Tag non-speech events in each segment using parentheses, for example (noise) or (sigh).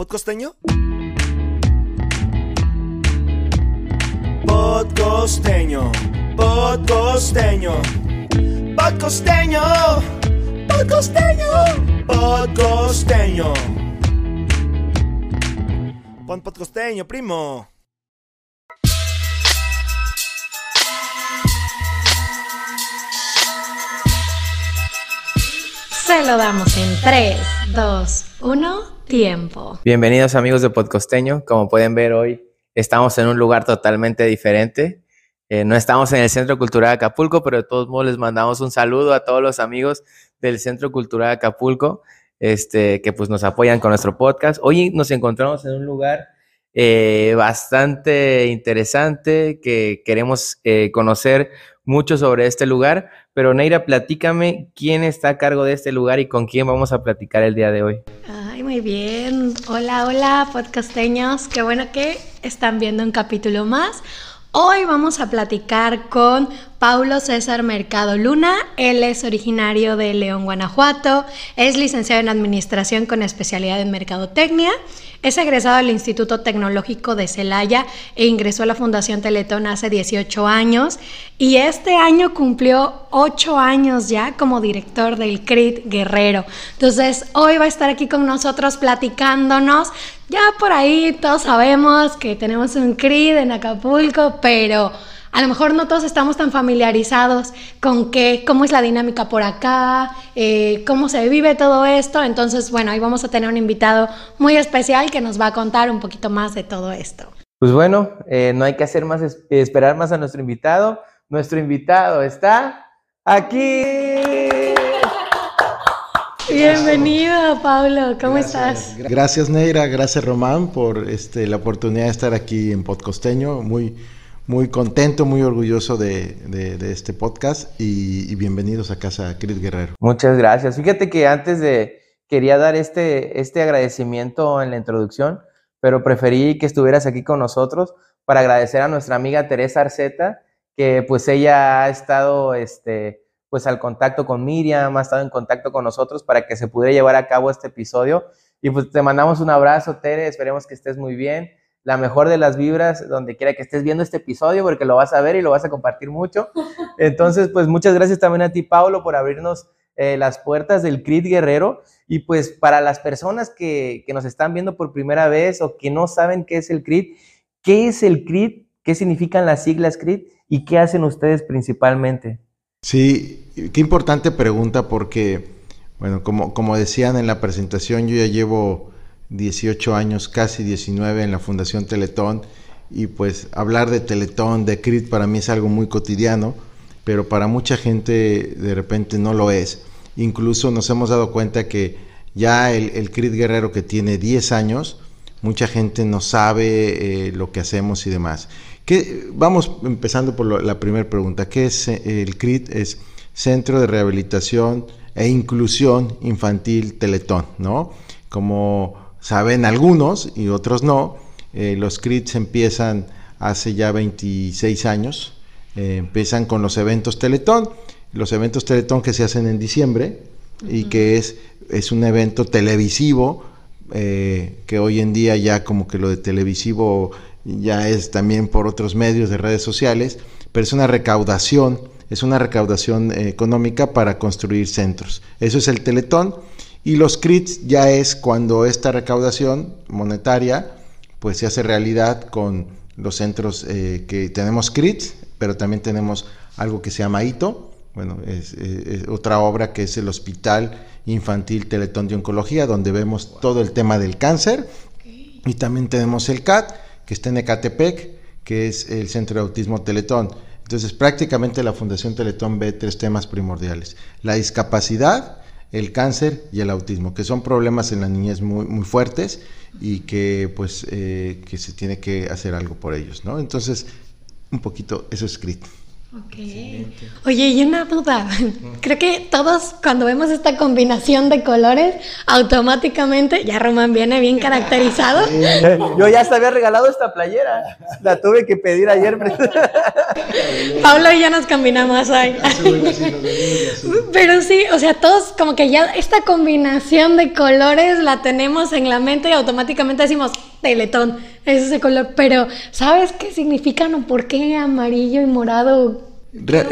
¿Podcosteño? Podcosteño, podcosteño, podcosteño, podcosteño, podcosteño. Pon podcosteño, primo. Se lo damos en 3, 2, 1, tiempo. Bienvenidos amigos de Podcosteño. Como pueden ver hoy estamos en un lugar totalmente diferente. Eh, no estamos en el Centro Cultural de Acapulco, pero de todos modos les mandamos un saludo a todos los amigos del Centro Cultural de Acapulco, este, que pues nos apoyan con nuestro podcast. Hoy nos encontramos en un lugar eh, bastante interesante que queremos eh, conocer mucho sobre este lugar. Pero Neira, platícame quién está a cargo de este lugar y con quién vamos a platicar el día de hoy. Ay, muy bien. Hola, hola, podcasteños. Qué bueno que están viendo un capítulo más. Hoy vamos a platicar con Paulo César Mercado Luna. Él es originario de León, Guanajuato. Es licenciado en Administración con especialidad en Mercadotecnia. Es egresado del Instituto Tecnológico de Celaya e ingresó a la Fundación Teletón hace 18 años. Y este año cumplió 8 años ya como director del CRIT Guerrero. Entonces, hoy va a estar aquí con nosotros platicándonos. Ya por ahí todos sabemos que tenemos un CRIT en Acapulco, pero a lo mejor no todos estamos tan familiarizados con qué, cómo es la dinámica por acá, eh, cómo se vive todo esto. Entonces, bueno, ahí vamos a tener un invitado muy especial que nos va a contar un poquito más de todo esto. Pues bueno, eh, no hay que hacer más, esperar más a nuestro invitado. Nuestro invitado está aquí. (laughs) Bienvenido, Pablo. ¿Cómo estás? Gracias, Neira. Gracias, Román, por este, la oportunidad de estar aquí en Podcosteño. Muy, muy contento, muy orgulloso de, este podcast y, bienvenidos a casa, Cris Guerrero. Muchas gracias. Fíjate que antes de, quería dar este, este agradecimiento en la introducción, pero preferí que estuvieras aquí con nosotros para agradecer a nuestra amiga Teresa Arceta, que pues ella ha estado este, pues al contacto con Miriam, ha estado en contacto con nosotros para que se pudiera llevar a cabo este episodio. Y pues te mandamos un abrazo, Tere, esperemos que estés muy bien la mejor de las vibras donde quiera que estés viendo este episodio, porque lo vas a ver y lo vas a compartir mucho. (laughs) Entonces, pues muchas gracias también a ti, Paulo, por abrirnos eh, las puertas del CRIT Guerrero. Y pues para las personas que, que, nos están viendo por primera vez o que no saben qué es el CRIT, ¿qué es el CRIT? ¿Qué significan las siglas CRIT? ¿Y qué hacen ustedes principalmente? Sí, qué importante pregunta porque, bueno, como, como decían en la presentación, yo ya llevo 18 años, casi 19 en la Fundación Teletón y pues hablar de Teletón, de CRIT para mí es algo muy cotidiano, pero para mucha gente de repente no lo es. Incluso nos hemos dado cuenta que ya el, el CRIT Guerrero que tiene 10 años, mucha gente no sabe eh, lo que hacemos y demás. ¿Qué, vamos empezando por la primera pregunta. ¿Qué es eh, el CRIT? Es Centro de Rehabilitación e Inclusión Infantil Teletón, ¿no? Como saben algunos y otros no. Eh, los CRITs empiezan hace ya 26 años, eh, empiezan con los eventos Teletón, los eventos Teletón que se hacen en diciembre y que es, es un evento televisivo, eh, que hoy en día ya como que lo de televisivo ya es también por otros medios de redes sociales, pero es una recaudación, es una recaudación económica para construir centros. Eso es el Teletón y los CRITs ya es cuando esta recaudación monetaria pues se hace realidad con los centros eh, que tenemos CRITs, pero también tenemos algo que se llama ITO, bueno, es, otra obra que es el Hospital Infantil Teletón de Oncología, donde vemos todo el tema del cáncer. Y también tenemos el CAT, que está en Ecatepec, que es el Centro de Autismo Teletón. Entonces, prácticamente la Fundación Teletón ve tres temas primordiales. La discapacidad, el cáncer y el autismo, que son problemas en la niñez muy, muy fuertes y que pues eh, que se tiene que hacer algo por ellos, ¿no? Entonces, un poquito eso es escrito. Ok. Oye, y una duda. Creo que todos cuando vemos esta combinación de colores, automáticamente, ya Román viene bien (laughs) caracterizado. Yo ya se había regalado esta playera. La tuve que pedir ayer. (laughs) Pablo y yo nos combinamos hoy. Pero sí, o sea, todos como que ya esta combinación de colores la tenemos en la mente y automáticamente decimos Teletón, es ese color. Pero, ¿sabes qué significan o por qué amarillo y morado? Re-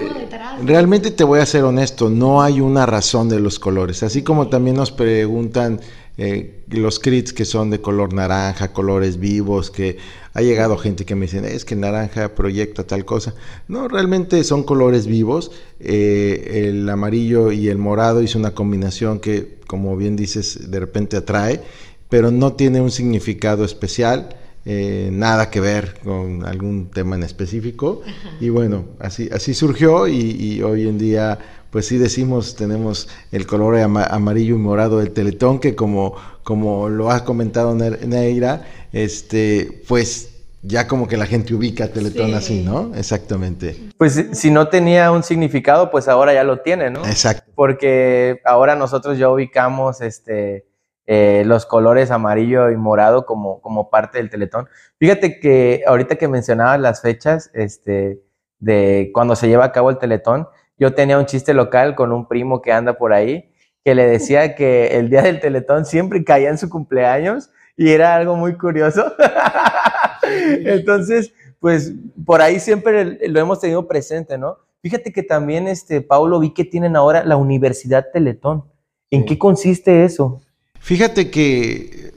realmente te voy a ser honesto, no hay una razón de los colores. Así como también nos preguntan eh, los crits que son de color naranja, colores vivos, que ha llegado gente que me dicen, es que naranja proyecta tal cosa. No, realmente son colores vivos. Eh, el amarillo y el morado hizo una combinación que, como bien dices, de repente atrae, pero no tiene un significado especial. Eh, nada que ver con algún tema en específico. Y bueno así así surgió y, y hoy en día pues sí decimos tenemos el color ama- amarillo y morado del Teletón que como como lo ha comentado Ne- Neira este pues ya como que la gente ubica a Teletón Sí. así no exactamente. Pues si- si no tenía un significado, pues ahora ya lo tiene, ¿no? exacto. Porque ahora nosotros ya ubicamos este, eh, los colores amarillo y morado como, como parte del Teletón. Fíjate que ahorita que mencionabas las fechas este, de cuando se lleva a cabo el Teletón, yo tenía un chiste local con un primo que anda por ahí que le decía que el día del Teletón siempre caía en su cumpleaños y era algo muy curioso. Entonces, pues por ahí siempre lo hemos tenido presente, ¿no? Fíjate que también, este, Paulo, vi que tienen ahora la Universidad Teletón. ¿En Sí. qué consiste eso? Fíjate que,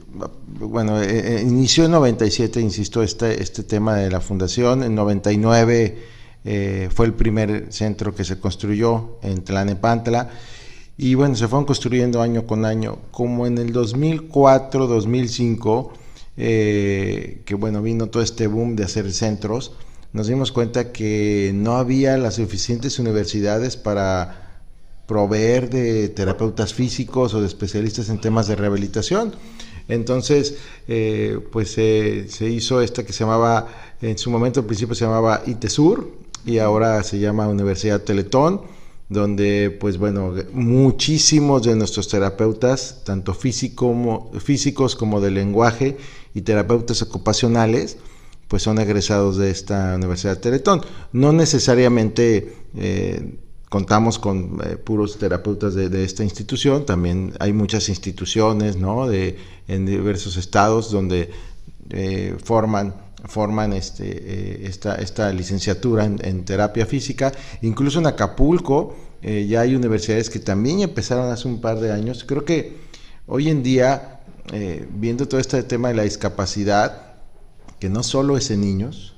bueno, eh, eh, inició en 97, insisto, este, este tema de la fundación. En 99 eh, fue el primer centro que se construyó en Tlanepantla. Y bueno, se fueron construyendo año con año. Como en el 2004, 2005, eh, que bueno, vino todo este boom de hacer centros, nos dimos cuenta que no había las suficientes universidades para proveer de terapeutas físicos o de especialistas en temas de rehabilitación. Entonces, eh, pues se hizo esta que se llamaba, en su momento al principio se llamaba ITESUR y ahora se llama Universidad Teletón, donde pues bueno, muchísimos de nuestros terapeutas, tanto físico como- físicos como de lenguaje y terapeutas ocupacionales, pues son egresados de esta Universidad Teletón. No necesariamente eh, contamos con eh, puros terapeutas de, esta institución, también hay muchas instituciones ¿no? de, en diversos estados donde eh, forman, forman este, eh, esta, esta licenciatura en, terapia física. Incluso en Acapulco ya hay universidades que también empezaron hace un par de años. Creo que hoy en día, viendo todo este tema de la discapacidad, que no solo es en niños,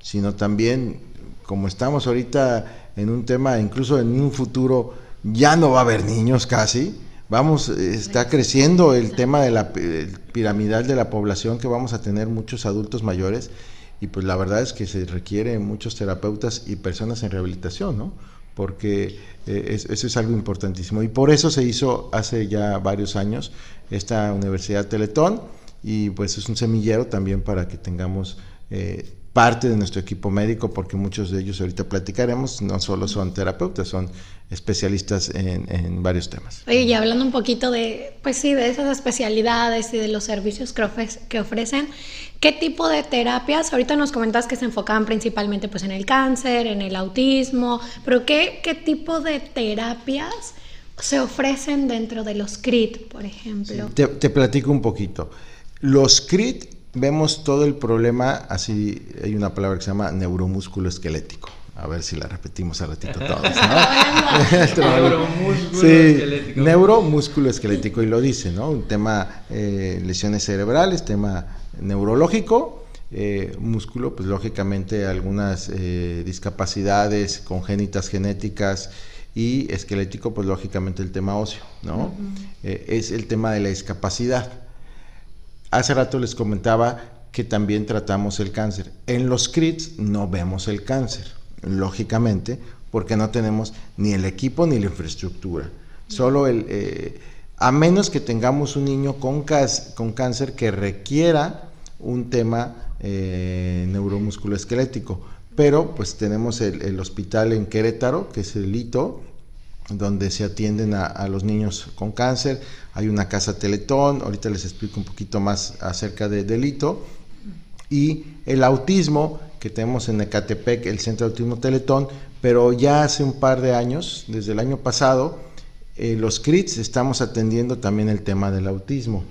sino también, como estamos ahorita en un tema, incluso en un futuro, ya no va a haber niños casi. Vamos, eh, está creciendo el tema de la piramidal de la población, que vamos a tener muchos adultos mayores, y pues la verdad es que se requiere muchos terapeutas y personas en rehabilitación, ¿no? Porque eh, es- eso es algo importantísimo. Y por eso se hizo hace ya varios años esta Universidad Teletón, y pues es un semillero también para que tengamos eh, parte de nuestro equipo médico, porque muchos de ellos ahorita platicaremos, no solo son terapeutas, son especialistas en, en varios temas. Oye, y hablando un poquito de, pues sí, de esas especialidades y de los servicios que, ofre- que ofrecen, ¿qué tipo de terapias? Ahorita nos comentas que se enfocaban principalmente pues en el cáncer, en el autismo, pero ¿qué, qué tipo de terapias se ofrecen dentro de los CRIT, por ejemplo? Te, te platico un poquito. Los CRIT vemos todo el problema, así hay una palabra que se llama neuromusculo esquelético. A ver si la repetimos al ratito todos, ¿no? (laughs) (laughs) Neuromúsculo Sí, esquelético. neuromúsculo esquelético y lo dice, ¿no? Un tema eh, lesiones cerebrales, tema neurológico, eh, músculo, pues lógicamente algunas eh, discapacidades congénitas genéticas y esquelético, pues lógicamente el tema óseo, ¿no? Eh, es el tema de la discapacidad. Hace rato les comentaba que también tratamos el cáncer. En los CRITs no vemos el cáncer, lógicamente, porque no tenemos ni el equipo ni la infraestructura. Solo el, eh, a menos que tengamos un niño con, cáncer que requiera un tema eh, neuromusculoesquelético. pero pues tenemos el, hospital en Querétaro, que es el Lito, donde se atienden a, los niños con cáncer. Hay una casa Teletón, ahorita les explico un poquito más acerca de, del Lito. Y el autismo, que tenemos en Ecatepec, el Centro de Autismo Teletón, pero ya hace un par de años, desde el año pasado, eh, los CRITs estamos atendiendo también el tema del autismo.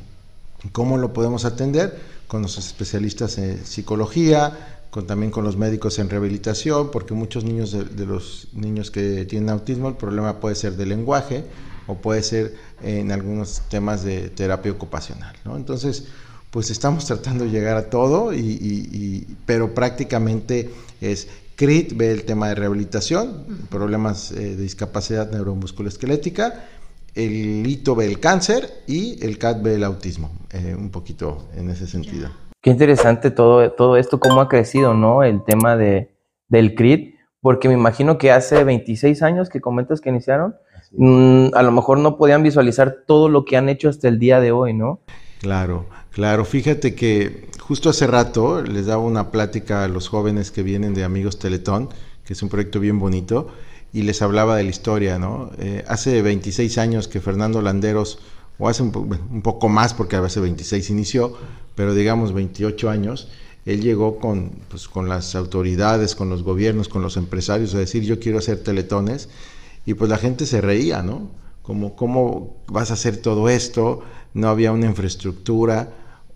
¿Cómo lo podemos atender? Con los especialistas en psicología, también con los médicos en rehabilitación, porque muchos niños de, los niños que tienen autismo, el problema puede ser de lenguaje o puede ser en algunos temas de terapia ocupacional. Entonces, pues estamos tratando de llegar a todo, y, pero prácticamente es CRIT ve el tema de rehabilitación, problemas eh, de discapacidad neuromusculoesquelética, el ITO ve el cáncer y el CAT ve el autismo, eh, un poquito en ese sentido. Qué interesante todo, todo esto, cómo ha crecido, ¿no? El tema de, del CRIT, porque me imagino que hace 26 años que comentas que iniciaron, mm, a lo mejor no podían visualizar todo lo que han hecho hasta el día de hoy, ¿no? Claro, claro. Fíjate que justo hace rato les daba una plática a los jóvenes que vienen de Amigos Teletón, que es un proyecto bien bonito, y les hablaba de la historia, ¿no? Eh, hace 26 años que Fernando Landeros o hace un, poco más porque veces 26 inició, pero digamos 28 años, él llegó con, pues, con las autoridades, con los gobiernos, con los empresarios a decir yo quiero hacer teletones y pues la gente se reía, ¿no? Como, ¿cómo vas a hacer todo esto? No había una infraestructura.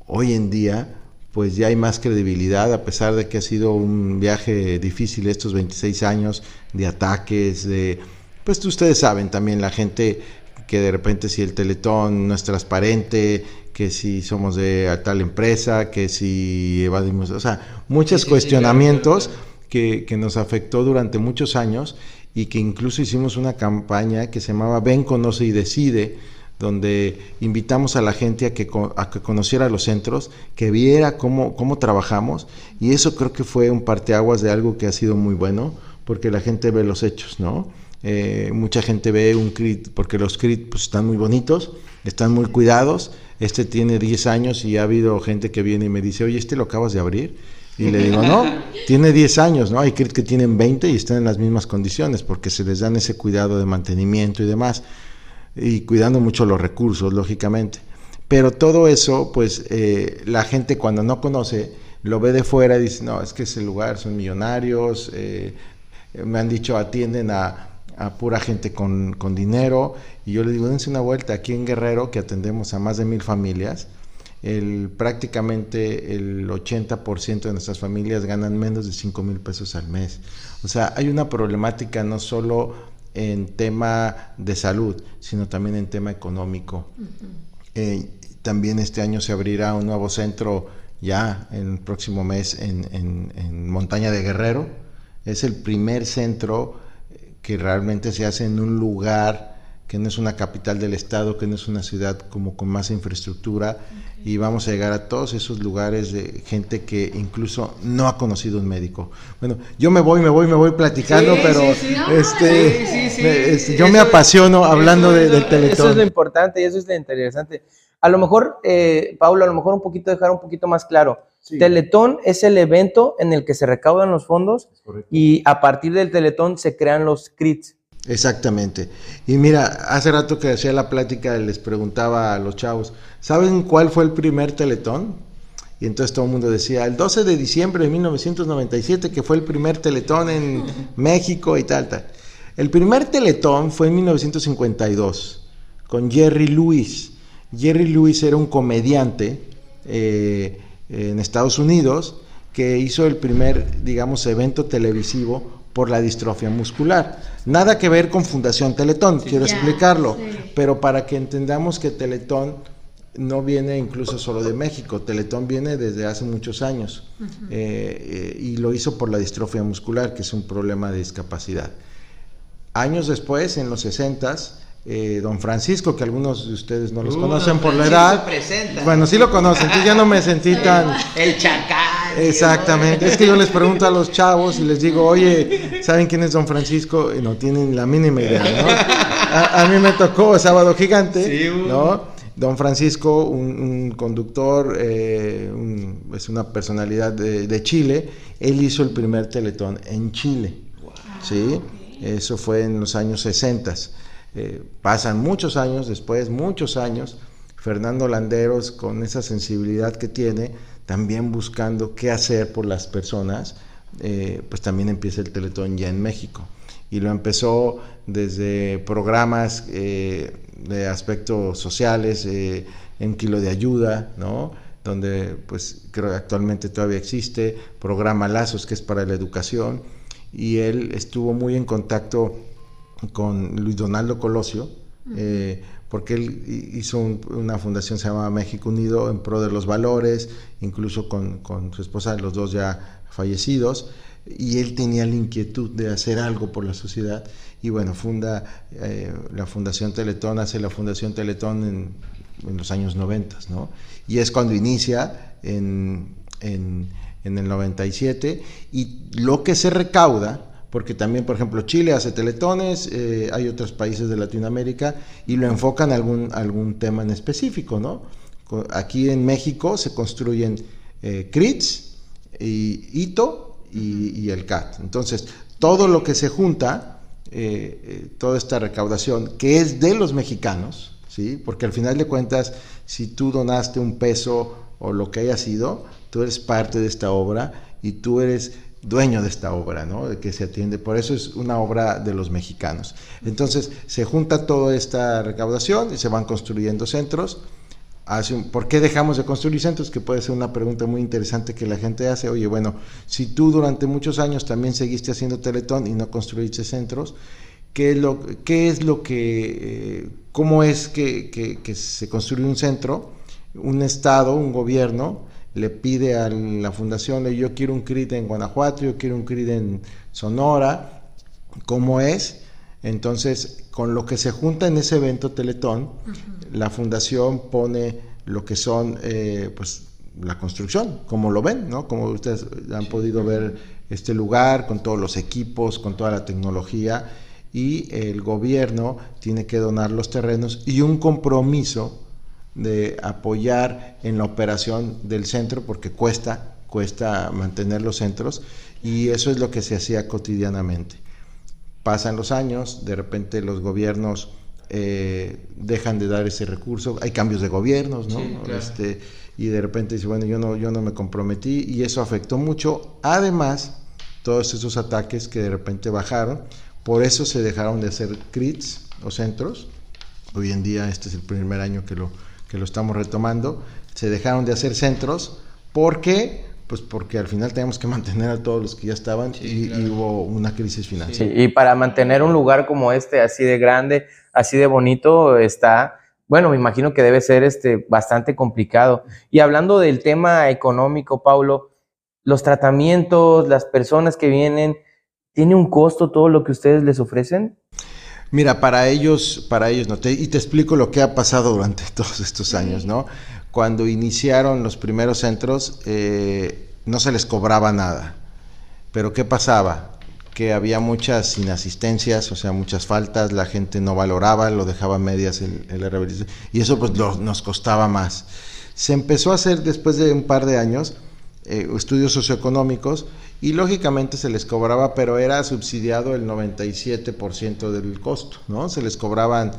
Hoy en día, pues ya hay más credibilidad, a pesar de que ha sido un viaje difícil estos 26 años de ataques, de... Pues ustedes saben también, la gente que de repente si el teletón no es transparente, que si somos de tal empresa, que si evadimos, o sea, muchos cuestionamientos que, que, nos afectó durante muchos años y que incluso hicimos una campaña que se llamaba Ven, conoce y decide, donde invitamos a la gente a que, a que conociera los centros, que viera cómo, cómo trabajamos y eso creo que fue un parteaguas de algo que ha sido muy bueno, porque la gente ve los hechos, ¿no? Eh, mucha gente ve un CRIT porque los CRIT pues, están muy bonitos, están muy cuidados. Este tiene 10 años y ha habido gente que viene y me dice, oye, ¿este lo acabas de abrir? Y le digo, no, (laughs) tiene 10 años, ¿no? Hay CRIT que tienen 20 y están en las mismas condiciones porque se les dan ese cuidado de mantenimiento y demás, y cuidando mucho los recursos, lógicamente. Pero todo eso, pues eh, la gente cuando no conoce, lo ve de fuera y dice, no, es que ese lugar son millonarios, eh, me han dicho, atienden a a pura gente con, dinero. Y yo le digo, dense una vuelta aquí en Guerrero, que atendemos a más de mil familias. El, prácticamente el 80% de nuestras familias ganan menos de 5 mil pesos al mes. O sea, hay una problemática no solo en tema de salud, sino también en tema económico. Eh, también este año se abrirá un nuevo centro ya en el próximo mes en, en Montaña de Guerrero. Es el primer centro que realmente se hace en un lugar que no es una capital del estado, que no es una ciudad como con más infraestructura y vamos a llegar a todos esos lugares de gente que incluso no ha conocido un médico. Bueno, yo me voy, me voy, me voy platicando, pero este, yo me apasiono hablando de, del teletón. Eso es lo importante y eso es lo interesante. A lo mejor, eh, Paulo, a lo mejor un poquito dejar un poquito más claro. Teletón es el evento en el que se recaudan los fondos y a partir del Teletón se crean los CRITs. Exactamente. Y mira, hace rato que hacía la plática les preguntaba a los chavos, ¿saben cuál fue el primer Teletón? Y entonces todo el mundo decía, el 12 de diciembre de 1997, que fue el primer Teletón en (laughs) México y tal, tal. El primer Teletón fue en 1952, con Jerry Lewis. Jerry Lewis era un comediante eh, en Estados Unidos que hizo el primer, digamos, evento televisivo por la distrofia muscular. Nada que ver con Fundación Teletón, quiero explicarlo, pero para que entendamos que Teletón no viene incluso solo de México, Teletón viene desde hace muchos años eh, eh, y lo hizo por la distrofia muscular, que es un problema de discapacidad. Años después, en los 60s, eh, don Francisco, que algunos de ustedes no los uh, conocen por la edad. Bueno, sí lo conocen, entonces ya no me sentí tan... El chacal. Exactamente, es que yo les pregunto a los chavos y les digo, oye, ¿saben quién es don Francisco? Y no tienen la mínima idea, ¿no? A, mí me tocó Sábado Gigante, ¿no? Don Francisco, un, conductor, eh, es una personalidad de, Chile, él hizo el primer teletón en Chile. ¿sí? Eso fue en los años 60. Eh, pasan muchos años después, muchos años, Fernando Landeros, con esa sensibilidad que tiene, también buscando qué hacer por las personas, eh, pues también empieza el Teletón ya en México. Y lo empezó desde programas eh, de aspectos sociales, eh, en Kilo de Ayuda, ¿no? donde pues creo que actualmente todavía existe, programa Lazos, que es para la educación, y él estuvo muy en contacto con Luis Donaldo Colosio, porque él hizo una fundación se llama México Unido en pro de los valores, incluso con, su esposa, los dos ya fallecidos, y él tenía la inquietud de hacer algo por la sociedad, y bueno, funda eh, la Fundación Teletón, hace la Fundación Teletón en, en los años 90, ¿no? Y es cuando inicia en, en, en el 97, y lo que se recauda, porque también, por ejemplo, Chile hace teletones, eh, hay otros países de Latinoamérica y lo enfocan en algún, algún tema en específico, ¿no? Aquí en México se construyen eh, CRITS, y ITO y, el CAT. Entonces, todo lo que se junta, eh, eh, toda esta recaudación, que es de los mexicanos, ¿sí? Porque al final de cuentas, si tú donaste un peso o lo que haya sido, tú eres parte de esta obra y tú eres dueño de esta obra, ¿no? Que se atiende. Por eso es una obra de los mexicanos. Entonces, se junta toda esta recaudación y se van construyendo centros. ¿Por qué dejamos de construir centros? Que puede ser una pregunta muy interesante que la gente hace. Oye, bueno, si tú durante muchos años también seguiste haciendo teletón y no construiste centros, ¿qué es lo, qué es lo que, eh, cómo es que, que se construye un centro? Un Estado, un gobierno, le pide a la fundación, yo quiero un CRIT en Guanajuato, yo quiero un CRIT en Sonora, ¿cómo es? Entonces, con lo que se junta en ese evento Teletón, la fundación pone lo que son, eh, pues, la construcción, como lo ven, ¿no? Como ustedes han podido ver este lugar con todos los equipos, con toda la tecnología, y el gobierno tiene que donar los terrenos y un compromiso de apoyar en la operación del centro porque cuesta, cuesta mantener los centros y eso es lo que se hacía cotidianamente. Pasan los años, de repente los gobiernos eh, dejan de dar ese recurso, hay cambios de gobiernos, ¿no? este, y de repente dice, bueno, yo no, yo no me comprometí y eso afectó mucho. Además, todos esos ataques que de repente bajaron, por eso se dejaron de hacer CRITs o centros. Hoy en día este es el primer año que lo, que lo estamos retomando, se dejaron de hacer centros porque pues porque al final tenemos que (laughs) mantener a todos los que ya estaban y, hubo una crisis financiera. y para mantener un lugar como este, así de grande, así de bonito, está, bueno, me imagino que debe ser este, bastante complicado. Y hablando del tema económico, Paulo, los tratamientos, las personas que vienen, ¿tiene un costo todo lo que ustedes les ofrecen? Mira, para ellos, para ellos no. y te explico lo que ha pasado durante (laughs) todos estos años, ¿no? Cuando iniciaron los primeros centros, eh, no se les cobraba nada. Pero ¿qué pasaba? Que había muchas inasistencias, o sea, muchas faltas, la gente no valoraba, lo dejaba medias el, el y eso pues nos costaba más. Se empezó a hacer después de un par de años eh, estudios socioeconómicos y lógicamente se les cobraba, pero era subsidiado el 97% del costo, ¿no? Se les cobraban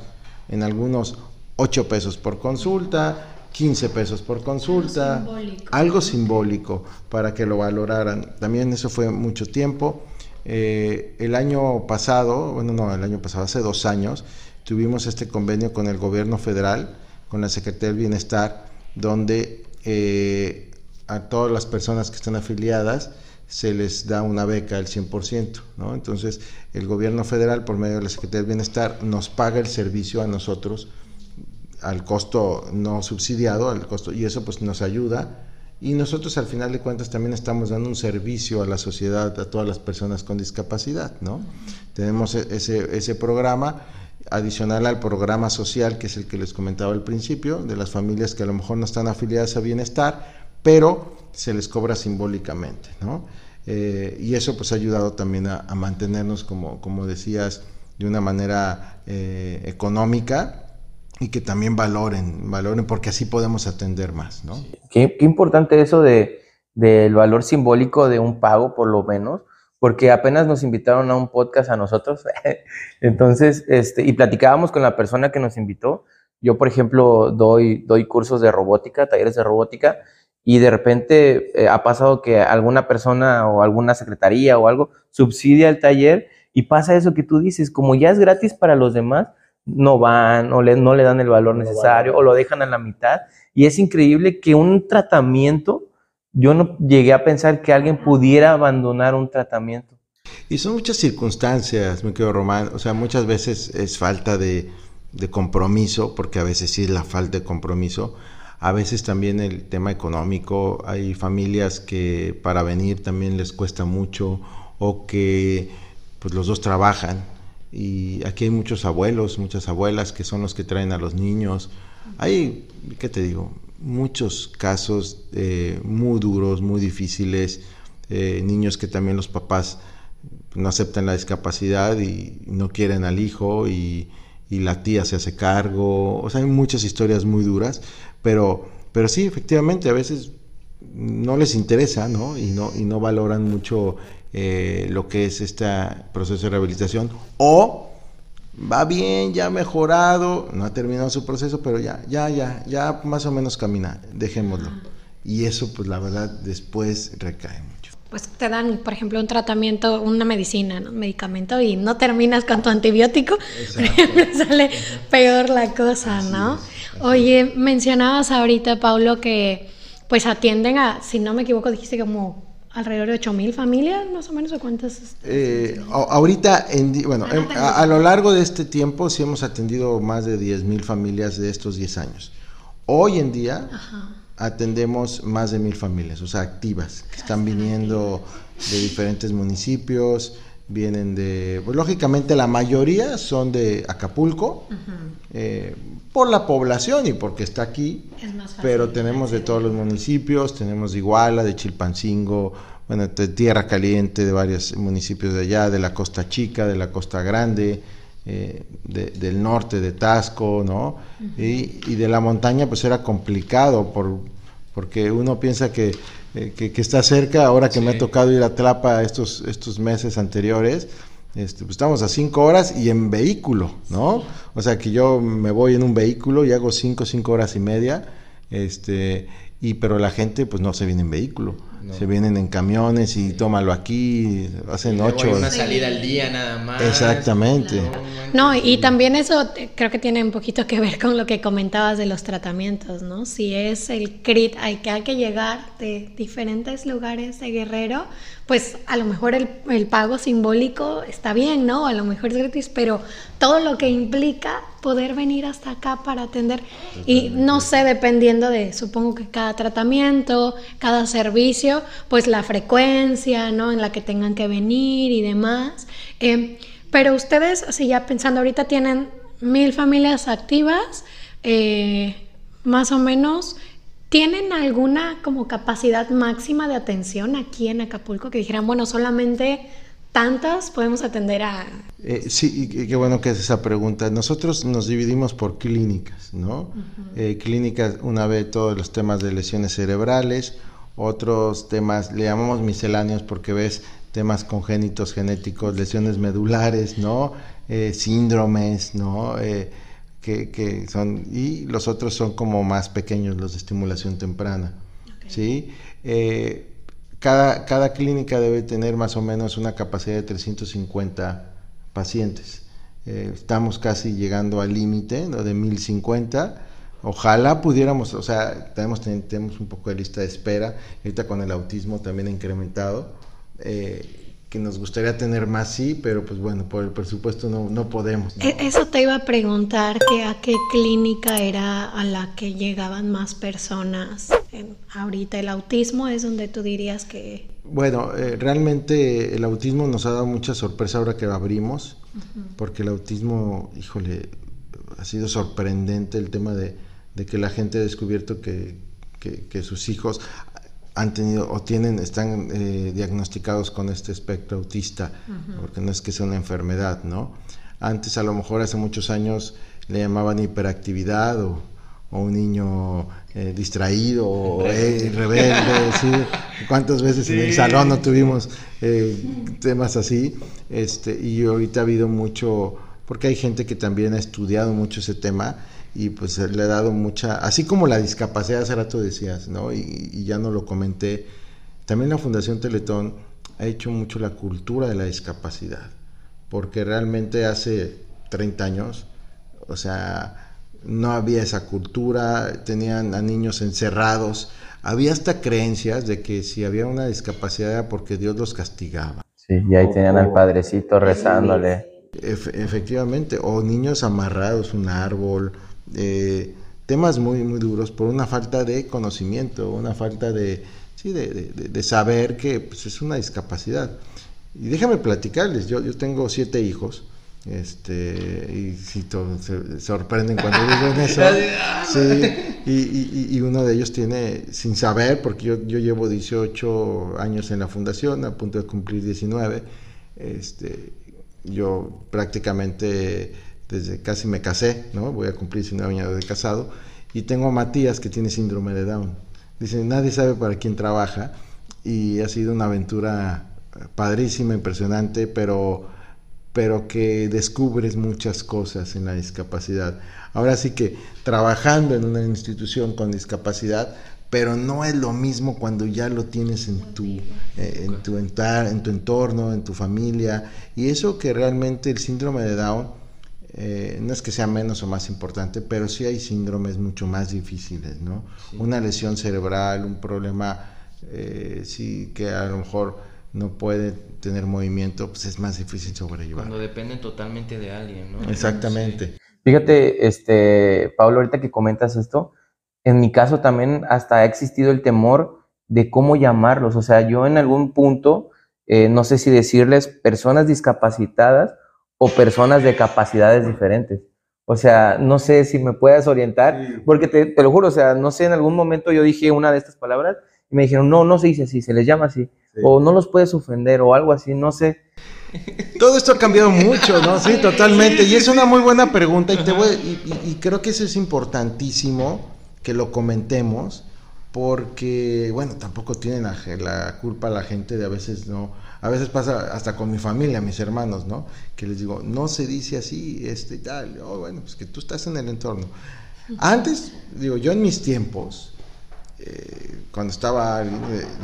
en algunos 8 pesos por consulta, 15 pesos por consulta, algo simbólico, para que lo valoraran. También eso fue mucho tiempo. Eh, el año pasado, bueno, no, el año pasado, hace dos años, tuvimos este convenio con el gobierno federal, con la Secretaría del Bienestar, donde eh, a todas las personas que están afiliadas se les da una beca al 100%, ¿no? Entonces, el gobierno federal, por medio de la Secretaría del Bienestar, nos paga el servicio a nosotros al costo no subsidiado, al costo, y eso pues nos ayuda. Y nosotros al final de cuentas también estamos dando un servicio a la sociedad, a todas las personas con discapacidad, ¿no? Tenemos e-, ese, ese programa adicional al programa social, que es el que les comentaba al principio, de las familias que a lo mejor no están afiliadas a bienestar, pero se les cobra simbólicamente, ¿no? Eh, y eso pues ha ayudado también a, mantenernos, como, como decías, de una manera eh, económica y que también valoren, valoren porque así podemos atender más, ¿no? Qué, qué importante eso de, del valor simbólico de un pago, por lo menos, porque apenas nos invitaron a un podcast a nosotros, (laughs) entonces, este, y platicábamos con la persona que nos invitó. Yo, por ejemplo, doy, doy cursos de robótica, talleres de robótica, y de repente eh, ha pasado que alguna persona o alguna secretaría o algo subsidia el taller y pasa eso que tú dices, como ya es gratis para los demás, no van o le, no le dan el valor necesario o lo dejan a la mitad. Y es increíble que un tratamiento, yo no llegué a pensar que alguien pudiera abandonar un tratamiento. Y son muchas circunstancias, me quedo Román, o sea, muchas veces es falta de, de compromiso, porque a veces sí es la falta de compromiso, a veces también el tema económico, hay familias que para venir también les cuesta mucho o que pues los dos trabajan y aquí hay muchos abuelos, muchas abuelas que son los que traen a los niños. Hay, ¿qué te digo? Muchos casos eh, muy duros, muy difíciles, eh, niños que también los papás no aceptan la discapacidad y no quieren al hijo y, y la tía se hace cargo. O sea, hay muchas historias muy duras, pero, pero sí, efectivamente, a veces no les interesa, ¿no? Y no, y no valoran mucho eh, lo que es este proceso de rehabilitación, o va bien, ya ha mejorado, no ha terminado su proceso, pero ya, ya, ya, ya más o menos camina, dejémoslo. Y eso, pues la verdad, después recae. Pues te dan, por ejemplo, un tratamiento, una medicina, un medicamento, y no terminas con tu antibiótico, (laughs) sale peor la cosa, ¿no? Oye, mencionabas ahorita, Paulo, que pues atienden a, si no me equivoco, dijiste como alrededor de 8.000 familias, más o menos, o cuántas? Eh, ahorita, en, bueno, a, lo largo de este tiempo sí hemos atendido más de 10.000 familias de estos 10 años. Hoy en día atendemos más de 1.000 familias, o sea, activas, que están viniendo de diferentes municipios, vienen de, pues lógicamente la mayoría son de Acapulco, eh, por la población y porque está aquí, pero tenemos de todos los municipios, tenemos de Iguala, de Chilpancingo, bueno, de Tierra Caliente, de varios municipios de allá, de la Costa Chica, de la Costa Grande, eh, del norte de Tasco, ¿no? y, y, de la montaña pues era complicado por, porque uno piensa que, eh, que, está cerca, ahora que me ha tocado ir a Tlapa estos, estos meses anteriores, este, pues estamos a cinco horas y en vehículo, ¿no? O sea que yo me voy en un vehículo y hago cinco, cinco horas y media, este, y pero la gente pues no se viene en vehículo, se vienen en camiones y tómalo aquí, hacen ocho. una salida al día nada más. Exactamente. No, y también eso creo que tiene un poquito que ver con lo que comentabas de los tratamientos, ¿no? Si es el CRIT hay que hay que llegar de diferentes lugares de Guerrero, pues a lo mejor el, el, pago simbólico está bien, ¿no? A lo mejor es gratis, pero todo lo que implica poder venir hasta acá para atender, y no sé, dependiendo de, supongo que cada tratamiento, cada servicio, pues la frecuencia, ¿no? En la que tengan que venir y demás. Eh, pero ustedes, así ya pensando, ahorita tienen mil familias activas, eh, más o menos. ¿Tienen alguna como capacidad máxima de atención aquí en Acapulco que dijeran, bueno, solamente tantas podemos atender a... Eh, sí, y qué bueno que es esa pregunta. Nosotros nos dividimos por clínicas, ¿no? Eh, clínicas, una vez todos los temas de lesiones cerebrales, otros temas, le llamamos misceláneos porque ves temas congénitos genéticos, lesiones medulares, ¿no? Eh, síndromes, ¿no? Que, son, y los otros son como más pequeños, los de estimulación temprana. ¿sí? Eh, cada, cada clínica debe tener más o menos una capacidad de 350 pacientes. Eh, estamos casi llegando al límite ¿no? de 1050. Ojalá pudiéramos, o sea, tenemos, tenemos un poco de lista de espera. Ahorita con el autismo también ha incrementado. Eh, que nos gustaría tener más, sí, pero pues bueno, por el presupuesto no, no podemos. E, eso te iba a preguntar, que a qué clínica era a la que llegaban más personas. ahorita el autismo es donde tú dirías que... Bueno, eh, realmente el autismo nos ha dado mucha sorpresa ahora que lo abrimos, porque el autismo, híjole, ha sido sorprendente el tema de, de que la gente ha descubierto que, que, que sus hijos han tenido o tienen, están eh, diagnosticados con este espectro autista, porque no es que sea una enfermedad, ¿no? Antes, a lo mejor hace muchos años, le llamaban hiperactividad o, un niño eh, distraído o eh, rebelde. (laughs) ¿sí? ¿Cuántas veces en el salón no tuvimos temas así? Este, y ahorita ha habido mucho, porque hay gente que también ha estudiado mucho ese tema y pues le ha dado mucha, así como la discapacidad, hace rato decías, ¿no? Y, ya no lo comenté, también la Fundación Teletón ha hecho mucho la cultura de la discapacidad, porque realmente hace 30 años, o sea, no había esa cultura, tenían a niños encerrados, había hasta creencias de que si había una discapacidad era porque Dios los castigaba. Sí, y ahí tenían al padrecito rezándole. efectivamente, o niños amarrados a un árbol, eh, temas muy, muy duros por una falta de conocimiento, una falta de, sí, de, saber que pues, es una discapacidad. Y déjame platicarles, yo, yo tengo siete hijos, este, y si se sorprenden cuando (laughs) en eso, sí, y, y, uno de ellos tiene, sin saber, porque yo, yo llevo 18 años en la fundación, a punto de cumplir 19, este, yo prácticamente desde casi me casé, ¿no? Voy a cumplir 19 años de casado, y tengo a Matías que tiene síndrome de Down. Dice, nadie sabe para quién trabaja, y ha sido una aventura padrísima, impresionante, pero, pero que descubres muchas cosas en la discapacidad. Ahora sí que trabajando en una institución con discapacidad, pero no es lo mismo cuando ya lo tienes en tu, eh, en, tu en tu entorno, en tu familia, y eso que realmente el síndrome de Down eh, no es que sea menos o más importante, pero sí hay síndromes mucho más difíciles, ¿no? Una lesión cerebral, un problema, eh, sí, que a lo mejor no puede tener movimiento, pues es más difícil sobrellevar. Cuando dependen totalmente de alguien, ¿no? Exactamente. Fíjate, este, Pablo, ahorita que comentas esto, en mi caso también hasta ha existido el temor de cómo llamarlos. O sea, yo en algún punto, eh, no sé si decirles personas discapacitadas o personas de capacidades diferentes. O sea, no sé si me puedas orientar, porque te, lo juro, o sea, no sé, en algún momento yo dije una de estas palabras y me dijeron, no, no se dice así, se les llama así, o no los puedes ofender o algo así, no sé. (laughs) Todo esto ha cambiado mucho, ¿no? Sí, totalmente. Y es una muy buena pregunta y, te voy, y, creo que eso es importantísimo que lo comentemos porque, bueno, tampoco tienen la, la culpa la gente de a veces no a veces pasa hasta con mi familia, mis hermanos, ¿no? Que les digo, no se dice así, este y tal. Oh, bueno, pues que tú estás en el entorno. Antes, digo, yo en mis tiempos, eh, cuando estaba,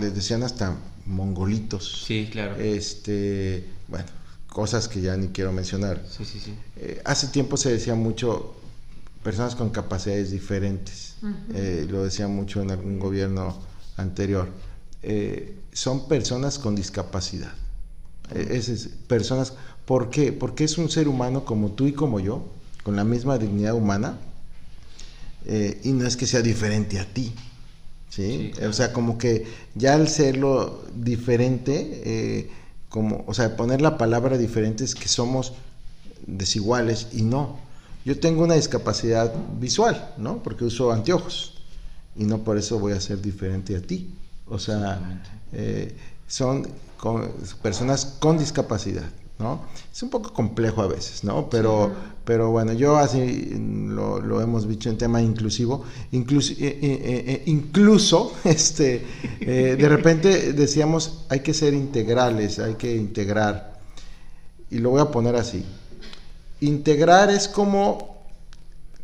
les decían hasta mongolitos. Sí, claro. Este, bueno, cosas que ya ni quiero mencionar. Sí, sí, sí. Eh, hace tiempo se decía mucho personas con capacidades diferentes. Eh, lo decía mucho en algún gobierno anterior. Eh, son personas con discapacidad. Eh, es, personas, ¿Por qué? Porque es un ser humano como tú y como yo, con la misma dignidad humana, eh, y no es que sea diferente a ti. ¿sí? O sea, como que ya al serlo diferente, como, o sea, poner la palabra diferente es que somos desiguales y no. Yo tengo una discapacidad visual, ¿no? Porque uso anteojos y no por eso voy a ser diferente a ti. O sea, eh, son personas con discapacidad, ¿no? Es un poco complejo a veces, ¿no? Pero, pero bueno, yo así lo, hemos dicho en tema inclusivo, incluso, eh, eh, incluso (laughs) este, de repente decíamos, hay que ser integrales, hay que integrar, y lo voy a poner así. Integrar es como,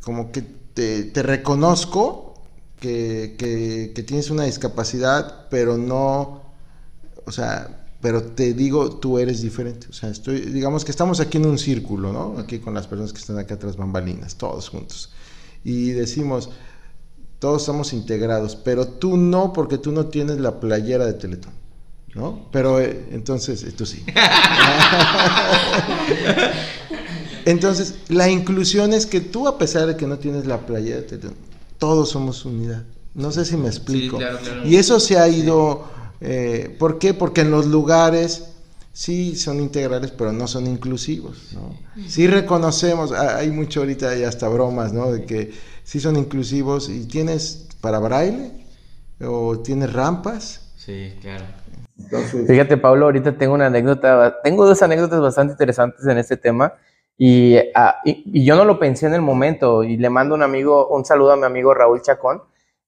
como que te, te reconozco que, tienes una discapacidad, pero no, o sea, pero te digo, tú eres diferente. O sea, estoy, digamos que estamos aquí en un círculo, ¿no? Aquí con las personas que están acá atrás bambalinas, todos juntos. Y decimos, todos estamos integrados, pero tú no, porque tú no tienes la playera de Teletón, ¿no? Pero eh, entonces, tú sí. (laughs) entonces, la inclusión es que tú, a pesar de que no tienes la playera de Teletón, todos somos unidad. No sé si me explico. Y eso se ha ido, eh, ¿por qué? Porque en los lugares sí son integrales, pero no son inclusivos. ¿no? Sí reconocemos, hay mucho ahorita y hasta bromas, ¿no? De que sí son inclusivos y tienes para braille o tienes rampas. Sí, claro. Fíjate, Pablo, ahorita tengo una anécdota, tengo dos anécdotas bastante interesantes en este tema. Y, ah, y, y yo no lo pensé en el momento y le mando un amigo, un saludo a mi amigo Raúl Chacón.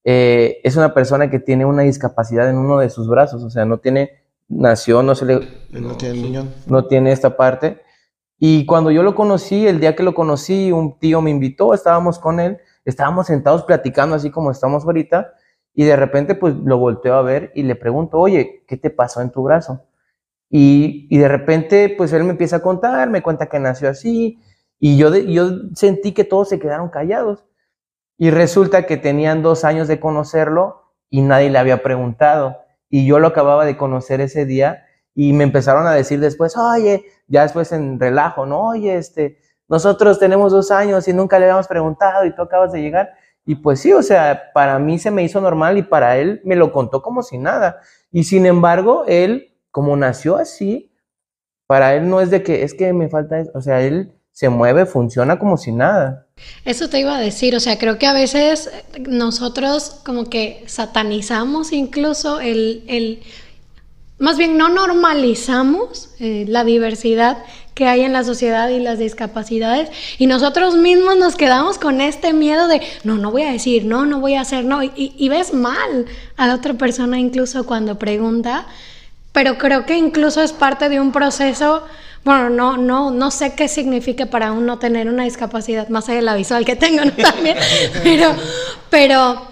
Eh, es una persona que tiene una discapacidad en uno de sus brazos, o sea, no tiene, nació, no se le, Él no tiene muñón. no tiene esta parte. Y cuando yo lo conocí, el día que lo conocí, un tío me invitó, estábamos con él, estábamos sentados platicando así como estamos ahorita, y de repente pues lo volteo a ver y le pregunto, oye, ¿qué te pasó en tu brazo? Y, de repente pues él me empieza a contar, me cuenta que nació así, y yo, de- yo sentí que todos se quedaron callados. Y resulta que tenían dos años de conocerlo y nadie le había preguntado. Y yo lo acababa de conocer ese día y me empezaron a decir después, oye, ya después en relajo, ¿no? Oye, este, nosotros tenemos dos años y nunca le habíamos preguntado y tú acabas de llegar. Y pues sí, o sea, para mí se me hizo normal y para él me lo contó como si nada. Y sin embargo, él, como nació así, para él no es de que es que me falta, eso", o sea, él se mueve, funciona como si nada. Eso te iba a decir, o sea, creo que a veces nosotros como que satanizamos incluso el, el más bien no normalizamos eh, la diversidad que hay en la sociedad y las discapacidades y nosotros mismos nos quedamos con este miedo de no, no voy a decir, no, no voy a hacer, no, y ves mal a la otra persona incluso cuando pregunta, pero creo que incluso es parte de un proceso, bueno, no, no, no sé qué significa para uno tener una discapacidad, más allá de la visual que tengo ¿no? (laughs) también, pero, pero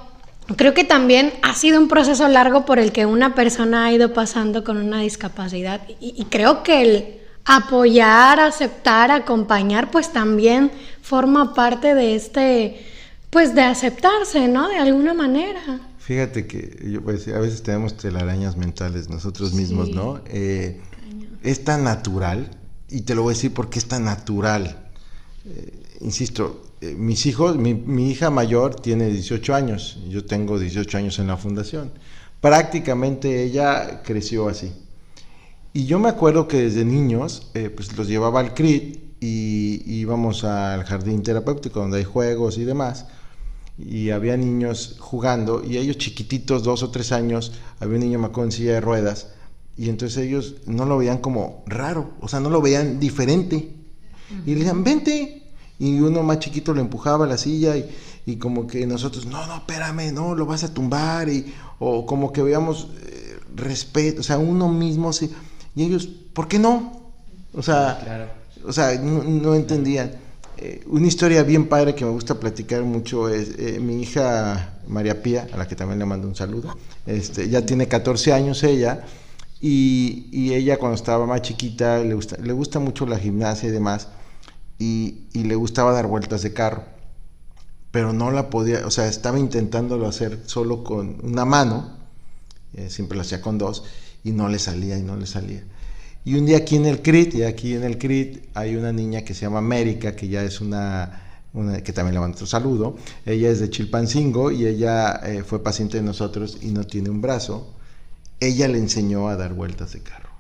creo que también ha sido un proceso largo por el que una persona ha ido pasando con una discapacidad y, y creo que el apoyar, aceptar, acompañar, pues también forma parte de este, pues de aceptarse, ¿no? De alguna manera. Fíjate que yo, pues, a veces tenemos telarañas mentales nosotros mismos, Sí, ¿no? Eh, es tan natural, y te lo voy a decir porque es tan natural. Eh, insisto, eh, mis hijos, mi, mi hija mayor tiene 18 años, yo tengo 18 años en la fundación. Prácticamente ella creció así. Y yo me acuerdo que desde niños, pues los llevaba al CRIT y y íbamos al jardín terapéutico donde hay juegos y demás. Y había niños jugando y ellos chiquititos, dos o tres años, había un niño me acuerdo, en silla de ruedas y entonces ellos no lo veían como raro, o sea, no lo veían diferente. Y le decían, vente. Y uno más chiquito le empujaba a la silla y, y como que nosotros, no, no, espérame, no, lo vas a tumbar. Y, o como que veíamos eh, respeto, o sea, uno mismo, sí. Y ellos, ¿por qué no? O sea, Claro. o sea, no, no entendían. Eh, una historia bien padre que me gusta platicar mucho es eh, mi hija María Pía, a la que también le mando un saludo. Este, ya tiene 14 años ella y, y ella cuando estaba más chiquita le gusta, le gusta mucho la gimnasia y demás y, y le gustaba dar vueltas de carro, pero no la podía, o sea, estaba intentándolo hacer solo con una mano, eh, siempre lo hacía con dos y no le salía y no le salía. Y un día aquí en el CRIT, y aquí en el CRIT hay una niña que se llama América, que ya es una, una- que también le mando otro saludo. Ella es de Chilpancingo y ella eh, fue paciente de nosotros y no tiene un brazo. Ella le enseñó a dar vueltas de carro.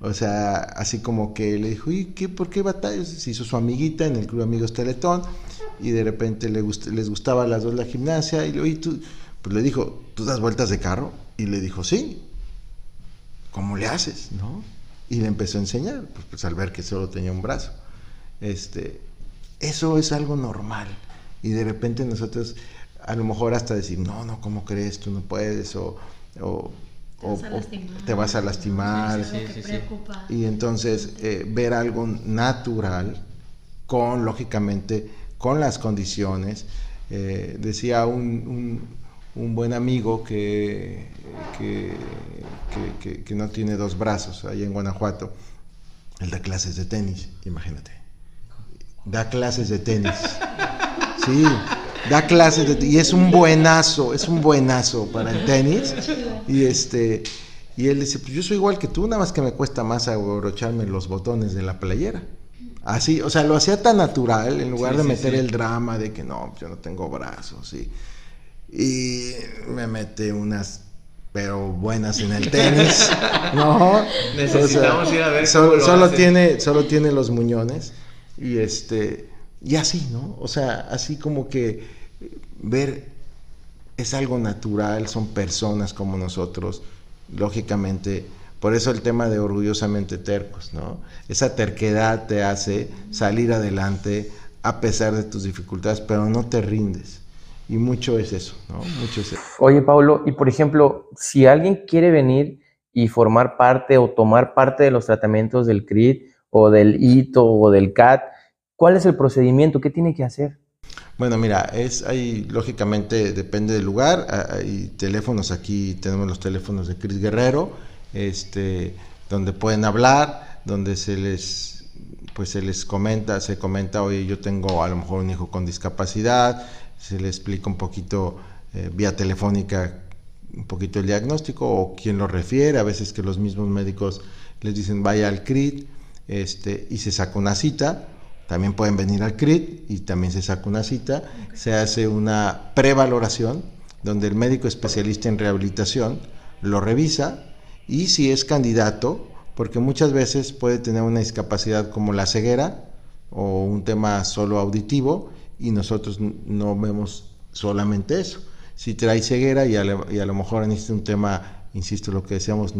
O sea, así como que le dijo, ¿y qué, por qué batallas? Se hizo su amiguita en el Club Amigos Teletón y de repente le gust- les gustaba a las dos la gimnasia y, le- "Oye, tú, pues le dijo, ¿tú das vueltas de carro? Y le dijo, sí. ¿Cómo le haces? ¿No? Y le empezó a enseñar, pues, pues, al ver que solo tenía un brazo. Este, eso es algo normal. Y de repente nosotros, a lo mejor hasta decir, no, no, ¿cómo crees? Tú no puedes, o, o, Te o- vas a o lastimar. te vas a lastimar. Sí, que sí. preocupa. Y entonces eh, ver algo natural con, lógicamente, con las condiciones. Eh, decía un, un- un buen amigo que, que, que- no tiene dos brazos ahí en Guanajuato, él da clases de tenis, imagínate. Da clases de tenis. Sí, da clases de y es un buenazo, es un buenazo para el tenis. Y este y él dice, pues yo soy igual que tú, nada más que me cuesta más abrocharme los botones de la playera. Así, o sea, lo hacía tan natural en lugar Sí, de meter sí. el drama de que no, yo no tengo brazos, sí. Y me mete unas pero buenas en el (laughs) tenis, ¿no? (laughs) Necesitamos ir a ver solo, cómo lo solo hace. tiene solo tiene los muñones y este y así, ¿no? O sea, así como que ver es algo natural, son personas como nosotros, lógicamente Por eso el tema de orgullosamente tercos, ¿no? Esa terquedad te hace salir adelante a pesar de tus dificultades, pero no te rindes. Y mucho es eso, ¿no? Mucho es eso. Oye, Pablo, y por ejemplo, si alguien quiere venir y formar parte o tomar parte de los tratamientos del CRIT o del ITO o del CAT, ¿cuál es el procedimiento? ¿Qué tiene que hacer? Bueno, mira, es ahí, lógicamente depende del lugar. Hay teléfonos aquí, tenemos los teléfonos de Cris Guerrero, este, donde pueden hablar, donde se les pues se les comenta, se comenta, oye, yo tengo a lo mejor un hijo con discapacidad, se le explica un poquito eh, vía telefónica un poquito el diagnóstico o quién lo refiere, a veces que los mismos médicos les dicen vaya al CRIT este, y se saca una cita, también pueden venir al CRIT y también se saca una cita, se hace una prevaloración donde el médico especialista en rehabilitación lo revisa y si es candidato, porque muchas veces puede tener una discapacidad como la ceguera o un tema solo auditivo y nosotros no vemos solamente eso. Si trae ceguera y a, lo mejor necesita un tema, insisto, lo que decíamos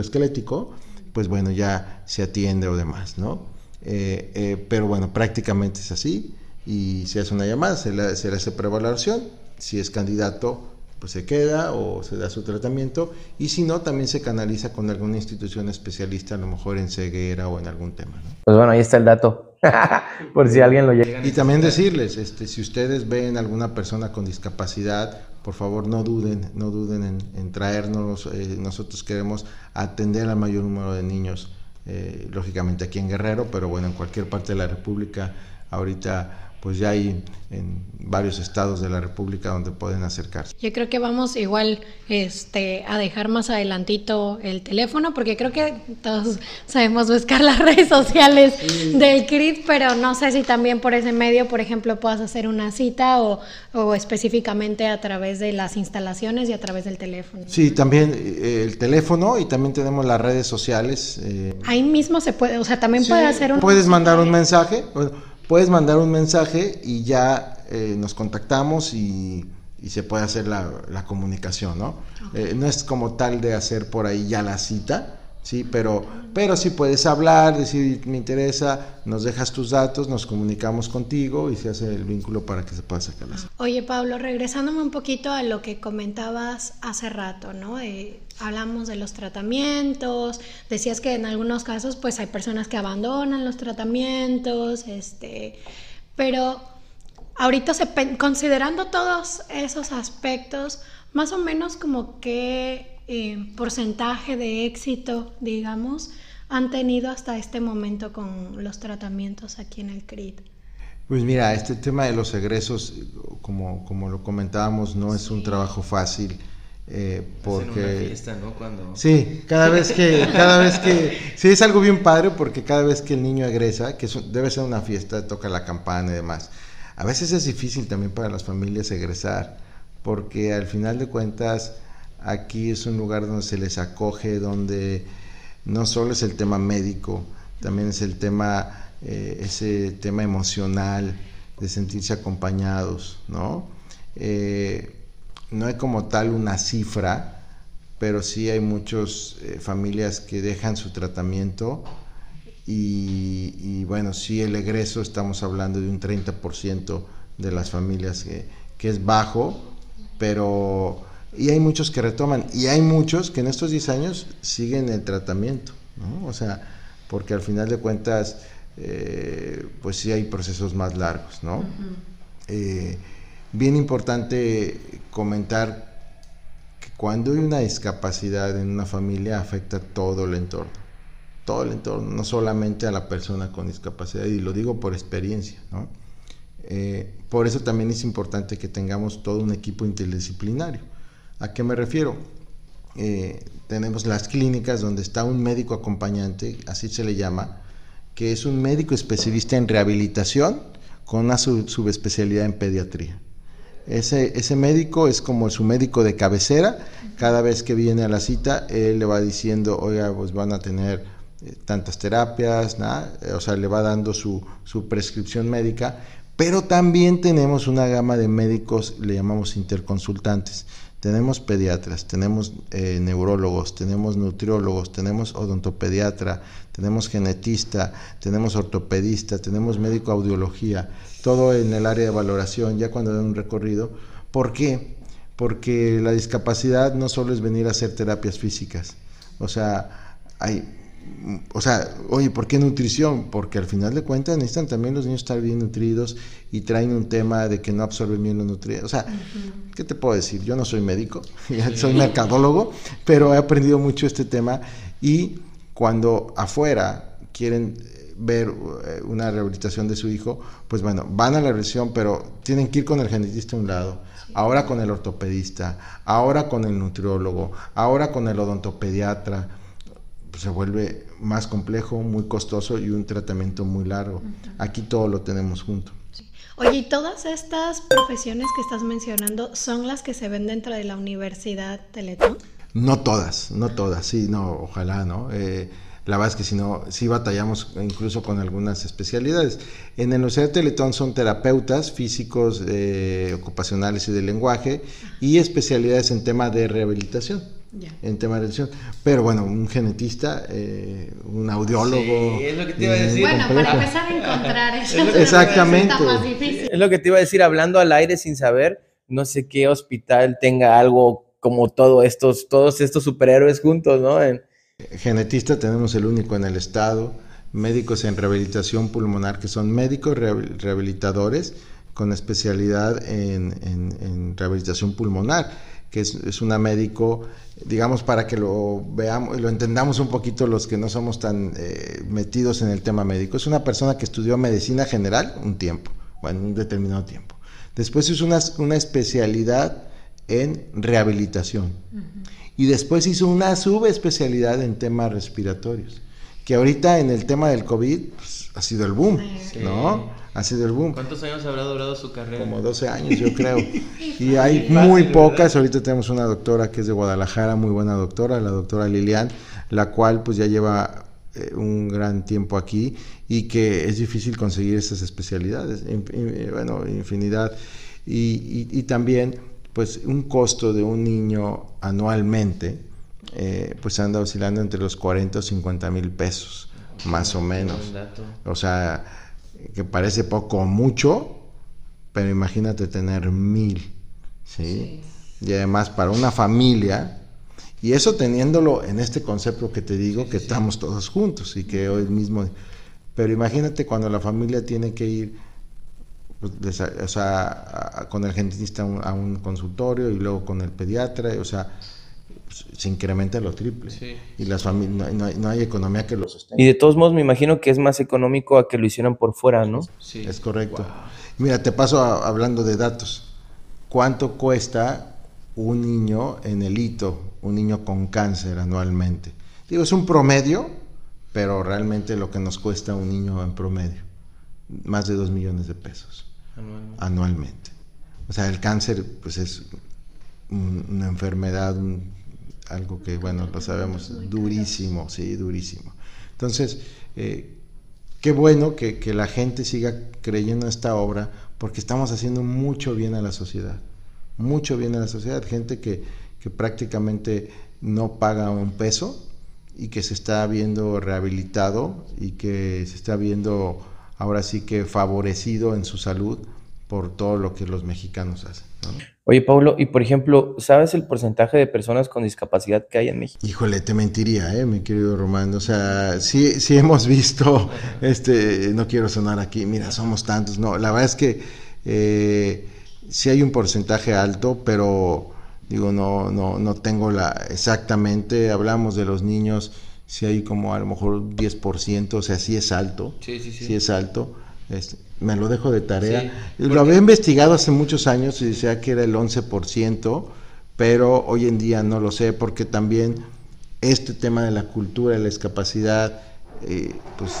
esquelético, pues bueno, ya se atiende o demás, ¿no? Eh, eh, pero bueno, prácticamente es así y se hace una llamada, se le, se le hace prevaloración, si es candidato pues se queda o se da su tratamiento y si no también se canaliza con alguna institución especialista a lo mejor en ceguera o en algún tema. Pues bueno, ahí está el dato, (laughs) por si alguien lo llega. Y también decirles, este, si ustedes ven alguna persona con discapacidad, por favor no duden, no duden en, traernos, eh, nosotros queremos atender al mayor número de niños, eh, lógicamente aquí en Guerrero, pero bueno, en cualquier parte de la República, ahorita pues ya hay en varios estados de la República donde pueden acercarse. Yo creo que vamos igual este, a dejar más adelantito el teléfono, porque creo que todos sabemos buscar (laughs) las redes sociales del CRIT, pero no sé si también por ese medio, por ejemplo, puedas hacer una cita o, o específicamente a través de las instalaciones y a través del teléfono. Sí, también eh, el teléfono y también tenemos las redes sociales. Eh. Ahí mismo se puede, o sea, también puede hacer un... Puedes mandar un mensaje. Bueno, puedes mandar un mensaje y ya eh, nos contactamos y, se puede hacer la, comunicación, ¿no? Eh, no es como tal de hacer por ahí ya la cita, ¿sí? Pero, pero sí puedes hablar, decir, me interesa, nos dejas tus datos, nos comunicamos contigo y se hace el vínculo para que se pueda sacar la cita. Oye, Pablo, regresándome un poquito a lo que comentabas hace rato, ¿no? Eh, hablamos de los tratamientos, decías que en algunos casos pues hay personas que abandonan los tratamientos, este, pero ahorita se, considerando todos esos aspectos, más o menos como qué eh, porcentaje de éxito, digamos, han tenido hasta este momento con los tratamientos aquí en el CRIT? Pues mira, este tema de los egresos, como, como lo comentábamos, no es un trabajo fácil. Eh, porque una fiesta, ¿no? Cuando... sí cada vez que cada vez que sí es algo bien padre porque cada vez que el niño egresa que debe ser una fiesta toca la campana y demás a veces es difícil también para las familias egresar porque al final de cuentas aquí es un lugar donde se les acoge donde no solo es el tema médico también es el tema eh, ese tema emocional de sentirse acompañados no eh, no hay como tal una cifra, pero sí hay muchas eh, familias que dejan su tratamiento y, bueno, sí el egreso estamos hablando de un 30% de las familias que, es bajo, pero y hay muchos que retoman y hay muchos que en estos 10 años siguen el tratamiento, ¿no? O sea, porque al final de cuentas, eh, pues sí hay procesos más largos, ¿no? bien importante comentar que cuando hay una discapacidad en una familia afecta todo el entorno, todo el entorno, no solamente a la persona con discapacidad, y lo digo por experiencia, ¿no? Eh, por eso también es importante que tengamos todo un equipo interdisciplinario. ¿A qué me refiero? Eh, tenemos las clínicas donde está un médico acompañante, así se le llama, que es un médico especialista en rehabilitación con una subespecialidad en pediatría. Ese, ese médico es como su médico de cabecera. Cada vez que viene a la cita, él le va diciendo, oiga, pues van a tener eh, tantas terapias, ¿no? Eh, o sea, le va dando su, su prescripción médica. Pero también tenemos una gama de médicos, le llamamos interconsultantes, tenemos pediatras, tenemos eh, neurólogos, tenemos nutriólogos, tenemos odontopediatra, tenemos genetista, tenemos ortopedista, tenemos médico audiología, todo en el área de valoración, ya cuando dan un recorrido. ¿Por qué? Porque la discapacidad no solo es venir a hacer terapias físicas, o sea, hay o sea, oye, ¿por qué nutrición? Porque al final de cuentas necesitan también los niños estar bien nutridos y traen un tema de que no absorben bien los nutrientes. O sea, ¿qué te puedo decir? Yo no soy médico, (laughs) soy mercadólogo, pero he aprendido mucho este tema y cuando afuera quieren ver eh, una rehabilitación de su hijo, pues bueno, van a la revisión, pero tienen que ir con el genetista a un lado, ahora con el ortopedista, ahora con el nutriólogo, ahora con el odontopediatra pues, se vuelve más complejo, muy costoso y un tratamiento muy largo. Aquí todo lo tenemos junto. Oye, ¿y todas estas profesiones que estás mencionando son las que se ven dentro de la Universidad Teletón? No todas, no todas, sí, no, ojalá, ¿no? Eh, la verdad es que si no, sí batallamos incluso con algunas especialidades. En la Universidad Teletón son terapeutas físicos, eh, ocupacionales y de lenguaje y especialidades en tema de rehabilitación en tema de elección. Pero bueno, un genetista, eh, un audiólogo. Sí, es lo que te iba a decir. Bueno, para empezar a encontrar eso. Exactamente. más difícil. Es lo que te iba a decir, hablando al aire sin saber, no sé qué hospital tenga algo como todo estos, todos estos superhéroes juntos, ¿no? Genetista tenemos el único en el estado, médicos en rehabilitación pulmonar, que son médicos rehabilitadores con especialidad en, en rehabilitación pulmonar que es, una médico, digamos, para que lo veamos y lo entendamos un poquito los que no somos tan eh, metidos en el tema médico. Es una persona que estudió medicina general un tiempo, bueno, un determinado tiempo. Después hizo una, una especialidad en rehabilitación. Y después hizo una subespecialidad en temas respiratorios. Que ahorita en el tema del COVID pues, ha sido el boom, ¿no? Ha sido el boom. ¿Cuántos años habrá durado su carrera? Como 12 años, yo creo. (laughs) y hay muy pocas. Ahorita tenemos una doctora que es de Guadalajara, muy buena doctora, la doctora Lilian, la cual pues ya lleva eh, un gran tiempo aquí y que es difícil conseguir esas especialidades. bueno, infinidad. Y, también pues un costo de un niño anualmente eh, pues anda oscilando entre los 40 o 50 mil pesos, más o menos. O sea que parece poco o mucho, pero imagínate tener mil, ¿sí? Y además para una familia, y eso teniéndolo en este concepto que te digo, que estamos todos juntos y que hoy mismo, pero imagínate cuando la familia tiene que ir pues, o sea, con el genetista a un, consultorio y luego con el pediatra, o sea, se incrementa lo triple. Y las familias, no, hay, economía que lo sostenga. Y de todos modos, me imagino que es más económico a que lo hicieran por fuera, ¿no? Sí. Es correcto. Mira, te paso hablando de datos. ¿Cuánto cuesta un niño en el hito, un niño con cáncer anualmente? Digo, es un promedio, pero realmente lo que nos cuesta un niño en promedio, más de dos millones de pesos anualmente. anualmente. O sea, el cáncer, pues es una enfermedad, un algo que, bueno, lo sabemos, durísimo, sí, durísimo. Entonces, eh, qué bueno que, la gente siga creyendo en esta obra, porque estamos haciendo mucho bien a la sociedad, mucho bien a la sociedad, gente que, que prácticamente no paga un peso y que se está viendo rehabilitado y que se está viendo ahora sí que favorecido en su salud por todo lo que los mexicanos hacen. Oye, Pablo, y por ejemplo, ¿sabes el porcentaje de personas con discapacidad que hay en México? Híjole, te mentiría, ¿eh? mi querido Román. O sea, sí, sí hemos visto, (laughs) este, no quiero sonar aquí, mira, somos tantos. No, la verdad es que eh, sí hay un porcentaje alto, pero digo, no, no, no tengo la exactamente. Hablamos de los niños, si hay como a lo mejor 10%, o sea, sí es alto. Sí, sí, sí. Sí es alto. Este, me lo dejo de tarea. lo había investigado hace muchos años y decía que era el 11%, pero hoy en día no lo sé porque también este tema de la cultura, de la discapacidad, eh, pues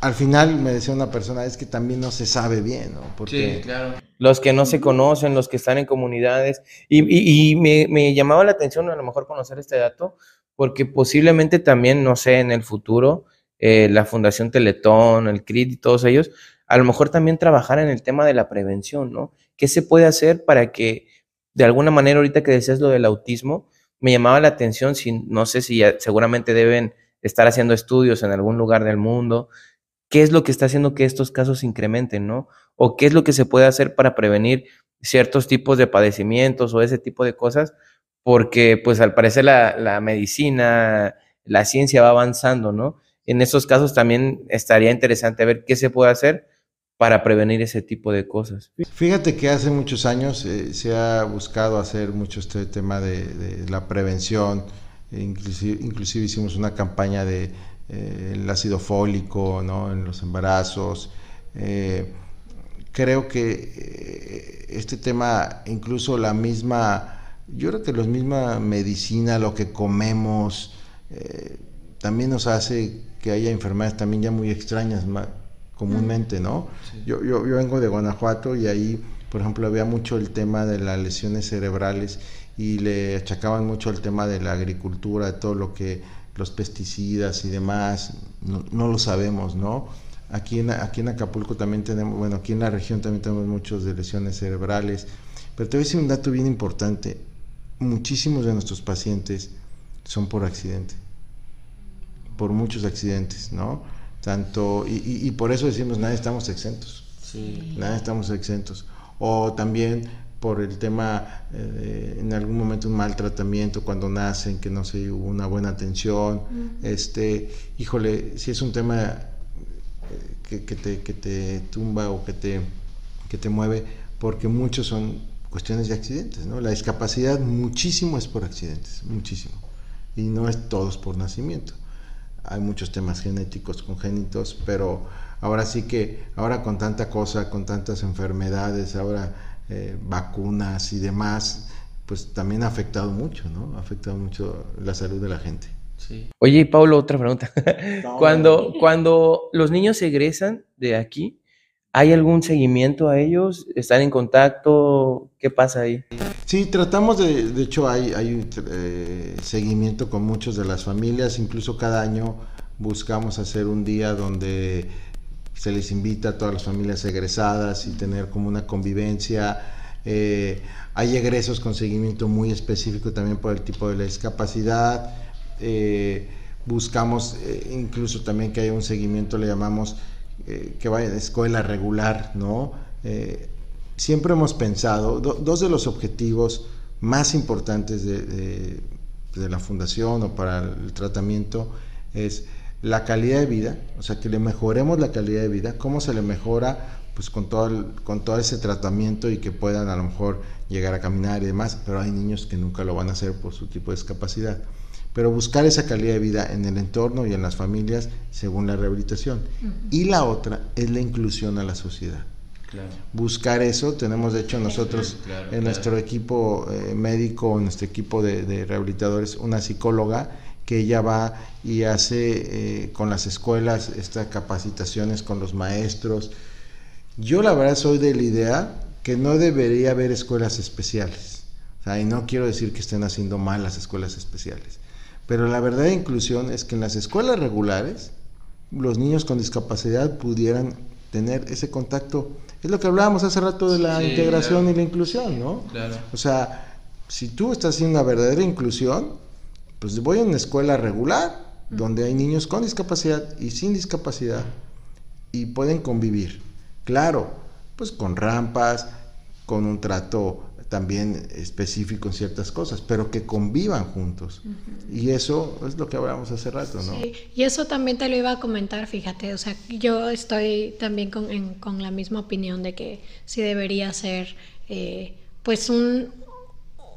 al final me decía una persona, es que también no se sabe bien, ¿no? Porque... Sí, claro. Los que no se conocen, los que están en comunidades. Y, me, llamaba la atención a lo mejor conocer este dato, porque posiblemente también, no sé, en el futuro, eh, la Fundación Teletón, el CRIT y todos ellos, a lo mejor también trabajar en el tema de la prevención, ¿no? ¿Qué se puede hacer para que de alguna manera ahorita que decías lo del autismo, me llamaba la atención, si, no sé si seguramente deben estar haciendo estudios en algún lugar del mundo, qué es lo que está haciendo que estos casos incrementen, ¿no? O qué es lo que se puede hacer para prevenir ciertos tipos de padecimientos o ese tipo de cosas, porque pues al parecer la, la medicina, la ciencia va avanzando, ¿no? En esos casos también estaría interesante ver qué se puede hacer para prevenir ese tipo de cosas. Fíjate que hace muchos años eh, se ha buscado hacer mucho este tema de, la prevención, inclusive, hicimos una campaña de eh, el ácido fólico ¿no? en los embarazos. Eh, creo que este tema, incluso la misma, yo creo que la misma medicina, lo que comemos, también nos hace que haya enfermedades también ya muy extrañas comúnmente, ¿no? Yo, yo, yo vengo de Guanajuato y ahí, por ejemplo, había mucho el tema de las lesiones cerebrales y le achacaban mucho el tema de la agricultura, de todo lo que los pesticidas y demás, no, lo sabemos, ¿no? Aquí en, aquí en Acapulco también tenemos, bueno, aquí en la región también tenemos muchos de lesiones cerebrales, pero te voy a decir un dato bien importante, muchísimos de nuestros pacientes son por accidente, por muchos accidentes, ¿no? Tanto, y, por eso decimos, nadie estamos exentos. Sí. Nadie estamos exentos. O también por el tema, eh, en algún momento un mal tratamiento cuando nacen, que no se hubo una buena atención. este, híjole, si es un tema eh, que, que, te, que te tumba o que te, que te mueve, porque muchos son cuestiones de accidentes, ¿no? La discapacidad muchísimo es por accidentes, muchísimo. Y no es todos por nacimiento hay muchos temas genéticos congénitos, pero ahora sí que, ahora con tanta cosa, con tantas enfermedades, ahora eh, vacunas y demás, pues también ha afectado mucho, ¿no? Ha afectado mucho la salud de la gente. Sí. Oye, Pablo, otra pregunta. (laughs) cuando, cuando los niños egresan de aquí, ¿Hay algún seguimiento a ellos? ¿Están en contacto? ¿Qué pasa ahí? Sí, tratamos de, de hecho hay, hay un eh, seguimiento con muchos de las familias, incluso cada año buscamos hacer un día donde se les invita a todas las familias egresadas y tener como una convivencia. Eh, hay egresos con seguimiento muy específico también por el tipo de la discapacidad. Eh, buscamos incluso también que haya un seguimiento, le llamamos eh, que vaya de escuela regular, ¿no? Eh, siempre hemos pensado, dos de los objetivos más importantes de, la fundación o para el tratamiento es la calidad de vida, o sea, que le mejoremos la calidad de vida, cómo se le mejora pues con todo, con todo ese tratamiento y que puedan a lo mejor llegar a caminar y demás, pero hay niños que nunca lo van a hacer por su tipo de discapacidad pero buscar esa calidad de vida en el entorno y en las familias según la rehabilitación. Y la otra es la inclusión a la sociedad. Buscar eso, tenemos de hecho nosotros en nuestro equipo eh, médico, en nuestro equipo de, rehabilitadores, una psicóloga que ella va y hace eh, con las escuelas estas capacitaciones con los maestros. Yo la verdad soy de la idea que no debería haber escuelas especiales. y no quiero decir que estén haciendo mal las escuelas especiales pero la verdadera inclusión es que en las escuelas regulares los niños con discapacidad pudieran tener ese contacto. Es lo que hablábamos hace rato de la integración y la inclusión, ¿no? Claro. O sea, si tú estás haciendo una verdadera inclusión, pues voy a una escuela regular donde hay niños con discapacidad y sin discapacidad y pueden convivir. Claro, pues con rampas, con un trato también específico en ciertas cosas, pero que convivan juntos. Y eso es lo que hablamos hace rato, ¿no? Sí, y eso también te lo iba a comentar, fíjate, o sea, yo estoy también con, con la misma opinión de que sí debería ser, eh, pues, un,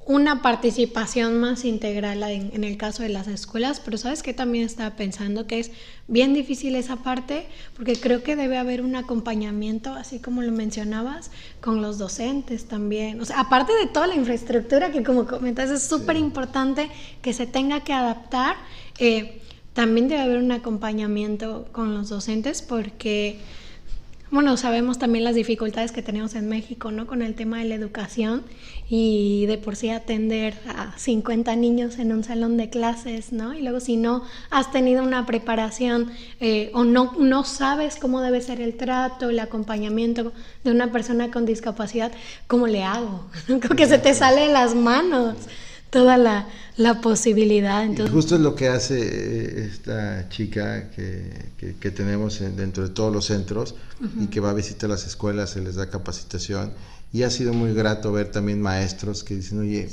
una participación más integral en, el caso de las escuelas, pero sabes que también estaba pensando que es bien difícil esa parte, porque creo que debe haber un acompañamiento, así como lo mencionabas, con los docentes también. O sea, aparte de toda la infraestructura que como comentas es súper importante que se tenga que adaptar, eh, también debe haber un acompañamiento con los docentes porque bueno, sabemos también las dificultades que tenemos en México, ¿no? Con el tema de la educación y de por sí atender a 50 niños en un salón de clases, ¿no? Y luego si no has tenido una preparación eh, o no, no sabes cómo debe ser el trato, el acompañamiento de una persona con discapacidad, ¿cómo le hago? (laughs) Como que se te sale de las manos toda la, la posibilidad. Entonces... Justo es lo que hace eh, esta chica que, que, tenemos dentro de todos los centros y que va a visitar las escuelas, se les da capacitación. Y ha sido muy grato ver también maestros que dicen, oye,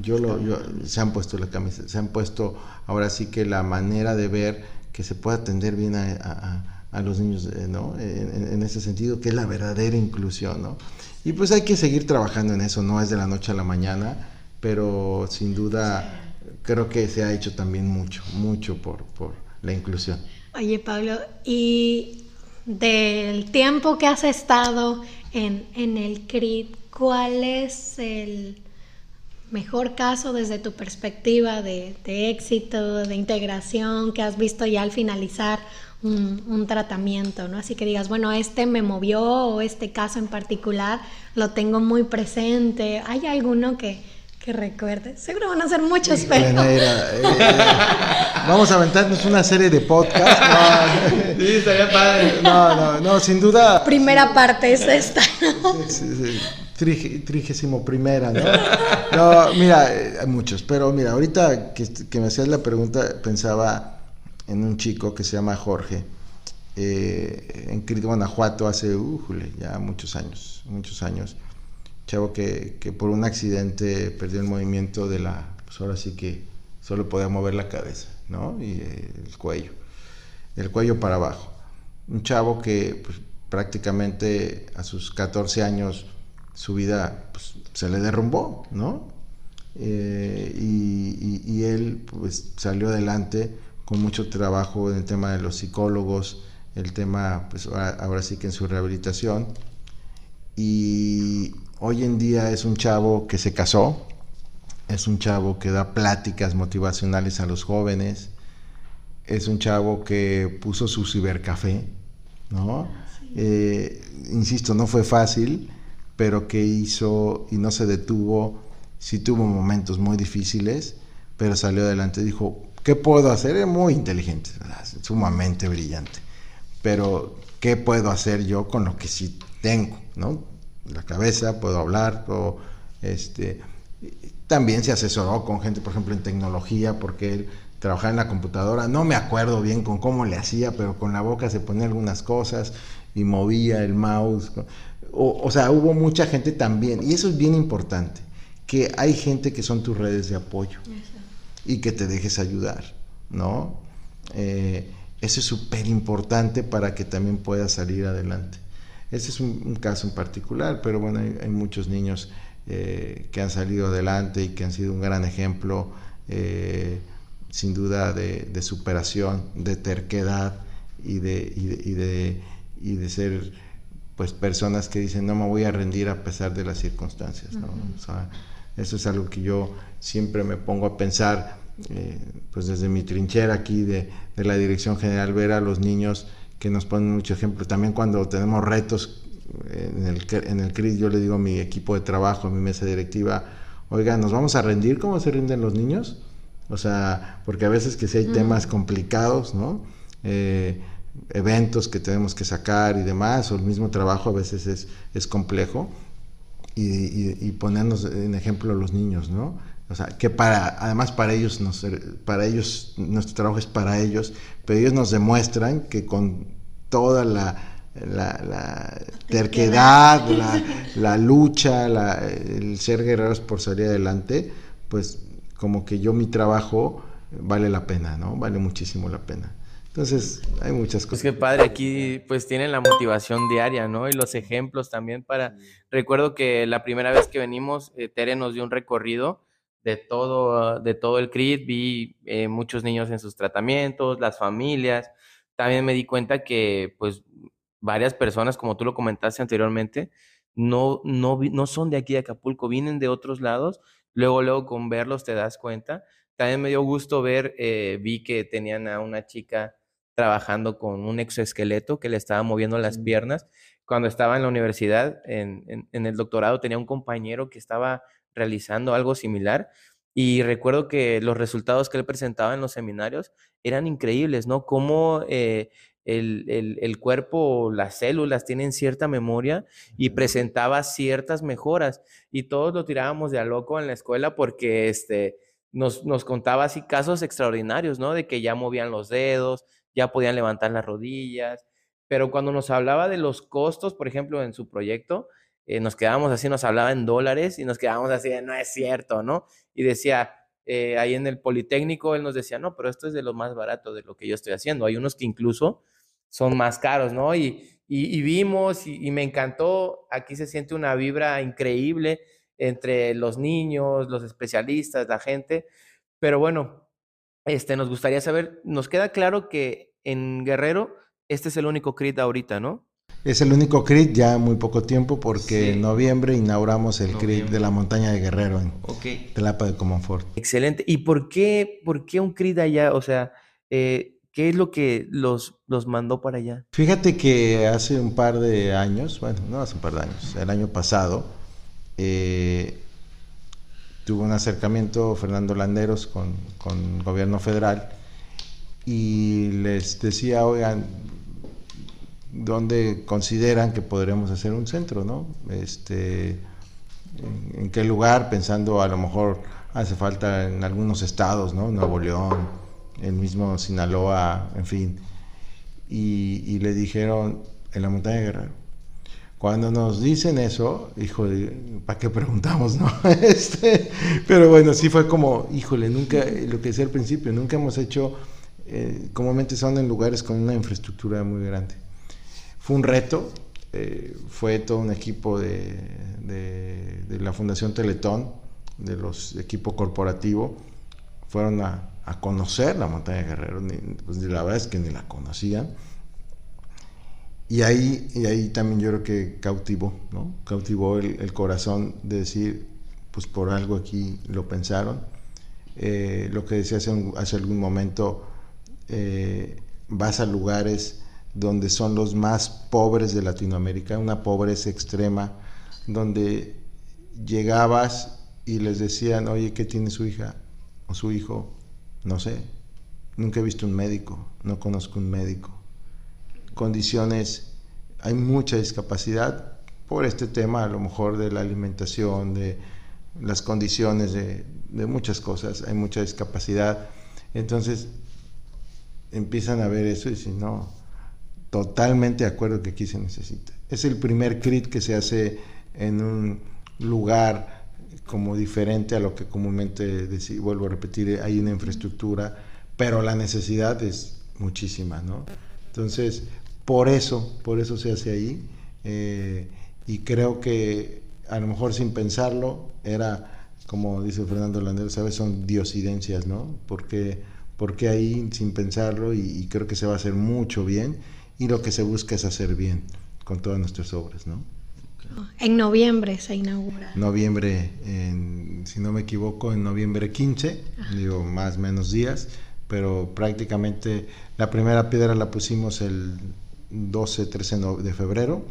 yo lo, yo, se han puesto la camisa, se han puesto ahora sí que la manera de ver que se puede atender bien a, a, a los niños, eh, ¿no? En, en, ese sentido, que es la verdadera inclusión, ¿no? Y pues hay que seguir trabajando en eso, no es de la noche a la mañana pero sin duda creo que se ha hecho también mucho, mucho por, por la inclusión. Oye, Pablo, y del tiempo que has estado en, en el CRIT, ¿cuál es el mejor caso desde tu perspectiva de, de, éxito, de integración que has visto ya al finalizar un, un, tratamiento, ¿no? Así que digas, bueno, este me movió o este caso en particular lo tengo muy presente. ¿Hay alguno que, que recuerde. Seguro van a ser muchos, pero... Eh, (laughs) vamos a aventarnos una serie de podcasts. (laughs) No, sí, estaría padre. No, no, no, sin duda. Primera parte es esta. Sí, sí, trigésimo primera, ¿no? No, mira, eh, hay muchos, pero mira, ahorita que, que, me hacías la pregunta, pensaba en un chico que se llama Jorge, eh, en Cristo, Guanajuato, hace, uh, ya muchos años, muchos años chavo que, que, por un accidente perdió el movimiento de la, pues ahora sí que solo podía mover la cabeza, ¿no? Y el cuello, el cuello para abajo. Un chavo que pues, prácticamente a sus 14 años su vida pues, se le derrumbó, ¿no? Eh, y, él pues salió adelante con mucho trabajo en el tema de los psicólogos, el tema pues ahora, ahora sí que en su rehabilitación y Hoy en día es un chavo que se casó, es un chavo que da pláticas motivacionales a los jóvenes, es un chavo que puso su cibercafé, ¿no? Eh, insisto, no fue fácil, pero que hizo y no se detuvo, sí tuvo momentos muy difíciles, pero salió adelante, dijo, ¿qué puedo hacer? Es muy inteligente, sumamente brillante, pero ¿qué puedo hacer yo con lo que sí tengo? ¿no? La cabeza, puedo hablar, puedo, este, también se asesoró con gente, por ejemplo, en tecnología, porque él trabajaba en la computadora, no me acuerdo bien con cómo le hacía, pero con la boca se ponía algunas cosas y movía el mouse. O, o sea, hubo mucha gente también, y eso es bien importante, que hay gente que son tus redes de apoyo y que te dejes ayudar, ¿no? Eh, eso es súper importante para que también puedas salir adelante. Ese es un, caso en particular, pero bueno, hay, muchos niños eh, que han salido adelante y que han sido un gran ejemplo, eh, sin duda, de, superación, de terquedad y de, y de, y de, ser pues personas que dicen no me voy a rendir a pesar de las circunstancias. eso es algo que yo siempre me pongo a pensar, eh, pues desde mi trinchera aquí de, de la Dirección General, ver a los niños que nos ponen mucho ejemplo. También cuando tenemos retos en el, en el CRIS, yo le digo a mi equipo de trabajo, a mi mesa directiva, oiga, ¿nos vamos a rendir? ¿Cómo se rinden los niños? O sea, porque a veces que si hay temas complicados, ¿no? Eh, eventos que tenemos que sacar y demás, o el mismo trabajo a veces es, es complejo, y, y, ponernos en ejemplo a los niños, ¿no? O sea, que para, además para ellos, nos, para ellos, nuestro trabajo es para ellos, pero ellos nos demuestran que con toda la, la, terquedad, la, lucha, el ser guerreros por salir adelante, pues como que yo mi trabajo vale la pena, ¿no? Vale muchísimo la pena. Entonces, hay muchas cosas. Es que padre, aquí pues tienen la motivación diaria, ¿no? Y los ejemplos también para... Recuerdo que la primera vez que venimos, eh, Tere nos dio un recorrido de todo, de todo el CRIT, vi eh, muchos niños en sus tratamientos, las familias. También me di cuenta que pues varias personas, como tú lo comentaste anteriormente, no, no, no son de aquí de Acapulco, vienen de otros lados. Luego, luego con verlos te das cuenta. También me dio gusto ver, eh, vi que tenían a una chica trabajando con un exoesqueleto que le estaba moviendo las piernas. Cuando estaba en la universidad, en, en el doctorado, tenía un compañero que estaba realizando algo similar. Y recuerdo que los resultados que él presentaba en los seminarios eran increíbles, ¿no? Cómo eh, el, el, el, cuerpo, las células tienen cierta memoria y presentaba ciertas mejoras. Y todos lo tirábamos de a loco en la escuela porque este, nos, nos contaba así casos extraordinarios, ¿no? De que ya movían los dedos, ya podían levantar las rodillas. Pero cuando nos hablaba de los costos, por ejemplo, en su proyecto, eh, nos quedábamos así, nos hablaba en dólares y nos quedábamos así, no es cierto, ¿no? Y decía, eh, ahí en el Politécnico, él nos decía, no, pero esto es de lo más barato de lo que yo estoy haciendo. Hay unos que incluso son más caros, ¿no? Y, y, vimos y, me encantó, aquí se siente una vibra increíble entre los niños, los especialistas, la gente, pero bueno, este, nos gustaría saber, nos queda claro que en Guerrero, este es el único CRIT ahorita, ¿no? Es el único CRIT ya muy poco tiempo porque en noviembre inauguramos el CRIT de la montaña de Guerrero en okay. Telapa de Comonfort. Excelente. ¿Y por qué, por qué un CRIT allá? O sea, eh, ¿qué es lo que los, los mandó para allá? Fíjate que hace un par de años, bueno, no hace un par de años, el año pasado, eh, tuvo un acercamiento Fernando Landeros con, con el gobierno federal y les decía, oigan, dónde consideran que podremos hacer un centro, ¿no? Este, en, qué lugar, pensando a lo mejor hace falta en algunos estados, ¿no? Nuevo León, el mismo Sinaloa, en fin. Y, le dijeron en la montaña de Guerrero. Cuando nos dicen eso, híjole, ¿para qué preguntamos, no? (laughs) Este, pero bueno, sí fue como, híjole, nunca, lo que decía al principio, nunca hemos hecho, eh, comúnmente son en lugares con una infraestructura muy grande. Fue un reto, eh, fue todo un equipo de, de, la Fundación Teletón, de los equipos corporativos, fueron a, a, conocer la montaña de Guerrero, pues la verdad es que ni la conocían. Y ahí, y ahí también yo creo que cautivó, ¿no? Cautivó el, el corazón de decir, pues por algo aquí lo pensaron. Eh, lo que decía hace, hace algún momento, eh, vas a lugares donde son los más pobres de Latinoamérica, una pobreza extrema, donde llegabas y les decían, oye, ¿qué tiene su hija o su hijo? No sé, nunca he visto un médico, no conozco un médico. Condiciones, hay mucha discapacidad por este tema, a lo mejor de la alimentación, de las condiciones, de, de muchas cosas, hay mucha discapacidad. Entonces empiezan a ver eso y dicen, no, totalmente de acuerdo que aquí se necesita. Es el primer CRIT que se hace en un lugar como diferente a lo que comúnmente, vuelvo a repetir, hay una infraestructura, pero la necesidad es muchísima, ¿no? Entonces, por eso, por eso se hace ahí, eh, y creo que a lo mejor sin pensarlo, era, como dice Fernando Landero, ¿sabes? Son diosidencias, ¿no? Porque, porque ahí sin pensarlo, y, y creo que se va a hacer mucho bien, y lo que se busca es hacer bien con todas nuestras obras, ¿no? En noviembre se inaugura. Noviembre, si no me equivoco, en noviembre 15, digo más o menos días, pero prácticamente la primera piedra la pusimos el 12, 13 de febrero,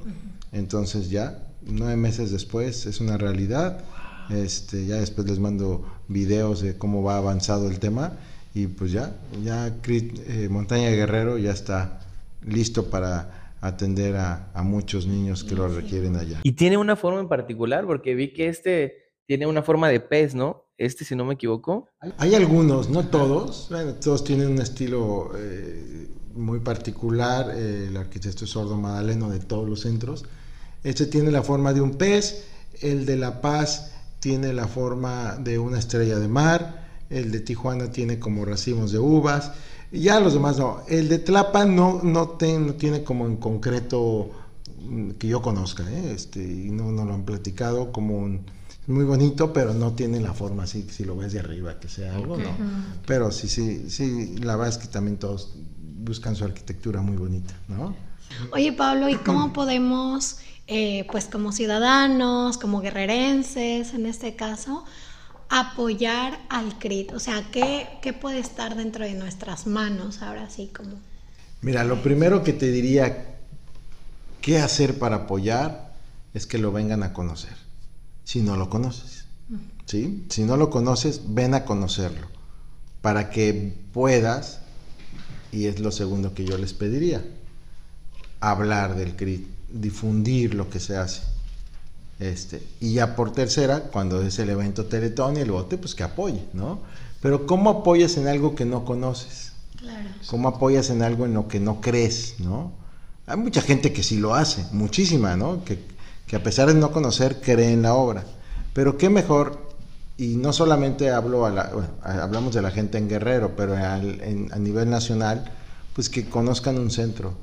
entonces ya, nueve meses después, es una realidad. Este, ya después les mando videos de cómo va avanzado el tema y pues ya, ya eh, Montaña Guerrero ya está listo para atender a, muchos niños que lo requieren allá. Y tiene una forma en particular, porque vi que este tiene una forma de pez, ¿no? Este, si no me equivoco. Hay, algunos, no todos. todos tienen un estilo eh, muy particular. Eh, el arquitecto sordo Madaleno de todos los centros. Este tiene la forma de un pez. El de La Paz tiene la forma de una estrella de mar. El de Tijuana tiene como racimos de uvas. Ya los demás no. El de Tlapa no, no, tiene como en concreto mm, que yo conozca, ¿eh? este, y no, no, lo han platicado como un, muy bonito, pero no tiene la forma así, si lo ves de arriba, que sea algo, no. Pero sí, sí, sí, la verdad es que también todos buscan su arquitectura muy bonita, ¿no? Oye, Pablo, ¿y cómo (clears throat) podemos, eh, pues como ciudadanos, como guerrerenses en este caso, apoyar al CRIT? O sea, ¿qué, ¿qué, puede estar dentro de nuestras manos ahora sí como? Mira, lo primero que te diría, ¿qué hacer para apoyar? Es que lo vengan a conocer, si no lo conoces. ¿sí? Si no lo conoces, ven a conocerlo, para que puedas, y es lo segundo que yo les pediría, hablar del CRIT, difundir lo que se hace. Este, y ya por tercera, cuando es el evento Teletón y el bote, pues que apoye, ¿no? Pero ¿cómo apoyas en algo que no conoces? Claro. ¿Cómo apoyas en algo en lo que no crees, ¿no? Hay mucha gente que sí lo hace, muchísima, ¿no? Que, que a pesar de no conocer, cree en la obra. Pero qué mejor, y no solamente hablo a la, bueno, hablamos de la gente en Guerrero, pero al- en- a nivel nacional, pues que conozcan un centro,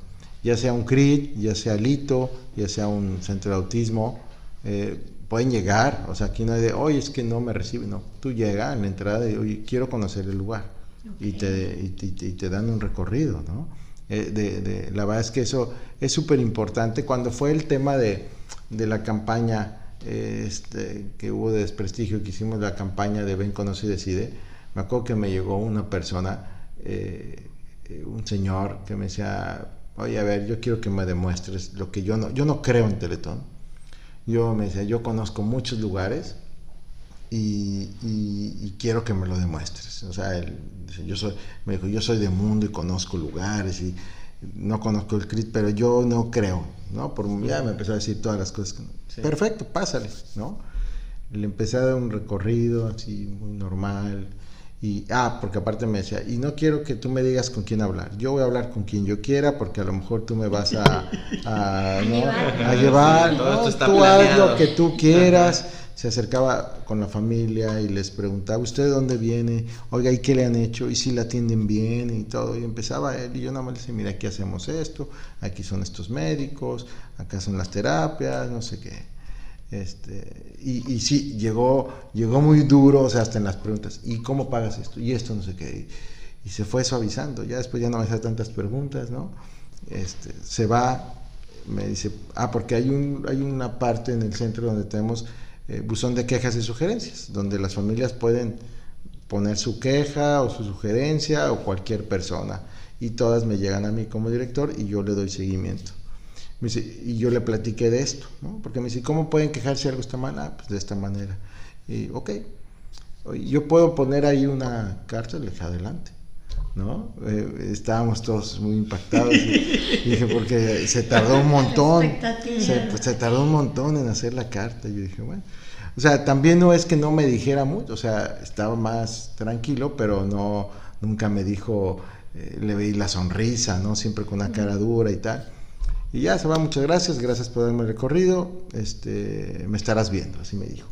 ya sea un CRIT, ya sea Lito, ya sea un centro de autismo, eh, pueden llegar, o sea, aquí no hay de, oye, es que no me reciben, no, tú llegas en la entrada y, oye, quiero conocer el lugar, y, te, y, te, y te dan un recorrido, ¿no? Eh, de, de- la verdad es que eso es súper importante. Cuando fue el tema de, de la campaña eh, este, que hubo de desprestigio, que hicimos la campaña de Ven, Conoce y Decide, me acuerdo que me llegó una persona, eh, un señor, que me decía, oye, a ver, yo quiero que me demuestres lo que yo no, yo no creo en Teletón. Yo me decía, yo conozco muchos lugares y, y- y quiero que me lo demuestres. O sea, él yo soy, me dijo, yo soy de mundo y conozco lugares y no conozco el CRIT, pero yo no creo, ¿no? Por, ya me empezó a decir todas las cosas. que no- Perfecto, pásale, ¿no? Le empecé a dar un recorrido así muy normal. Y, ah, porque aparte me decía, y no quiero que tú me digas con quién hablar. Yo voy a hablar con quien yo quiera porque a lo mejor tú me vas a, a, (laughs) ¿no? llevar. a llevar. Sí, todo ¿no? esto está tú haz lo que tú quieras. Se acercaba con la familia y les preguntaba, ¿usted de dónde viene? Oiga, ¿y qué le han hecho? ¿Y si la atienden bien? Y todo. Y empezaba él y yo nada más le decía, mira, aquí hacemos esto, aquí son estos médicos, acá son las terapias, no sé qué. Este, y, sí, llegó, llegó muy duro, o sea, hasta en las preguntas. ¿Y cómo pagas esto? Y esto, no sé qué. Y, y se fue suavizando. Ya después ya no me hacía tantas preguntas, ¿no? Este, se va, me dice, ah, porque hay, un, hay una parte en el centro donde tenemos eh, buzón de quejas y sugerencias, donde las familias pueden poner su queja o su sugerencia o cualquier persona. Y todas me llegan a mí como director y yo le doy seguimiento. Me dice, y yo le platiqué de esto, ¿no? Porque me dice, ¿cómo pueden quejarse si algo está mal? Ah, pues de esta manera. Y, ok, yo puedo poner ahí una carta, le dije, adelante, ¿no? Eh, estábamos todos muy impactados. y, (laughs) dije, porque se tardó un montón. Se, pues, se tardó un montón en hacer la carta. Y yo dije, bueno. O sea, también no es que no me dijera mucho, o sea, estaba más tranquilo, pero no, nunca me dijo, eh, le veí la sonrisa, ¿no? Siempre con una cara dura y tal. Y ya se va, muchas gracias, gracias por darme el recorrido, este, me estarás viendo, así me dijo.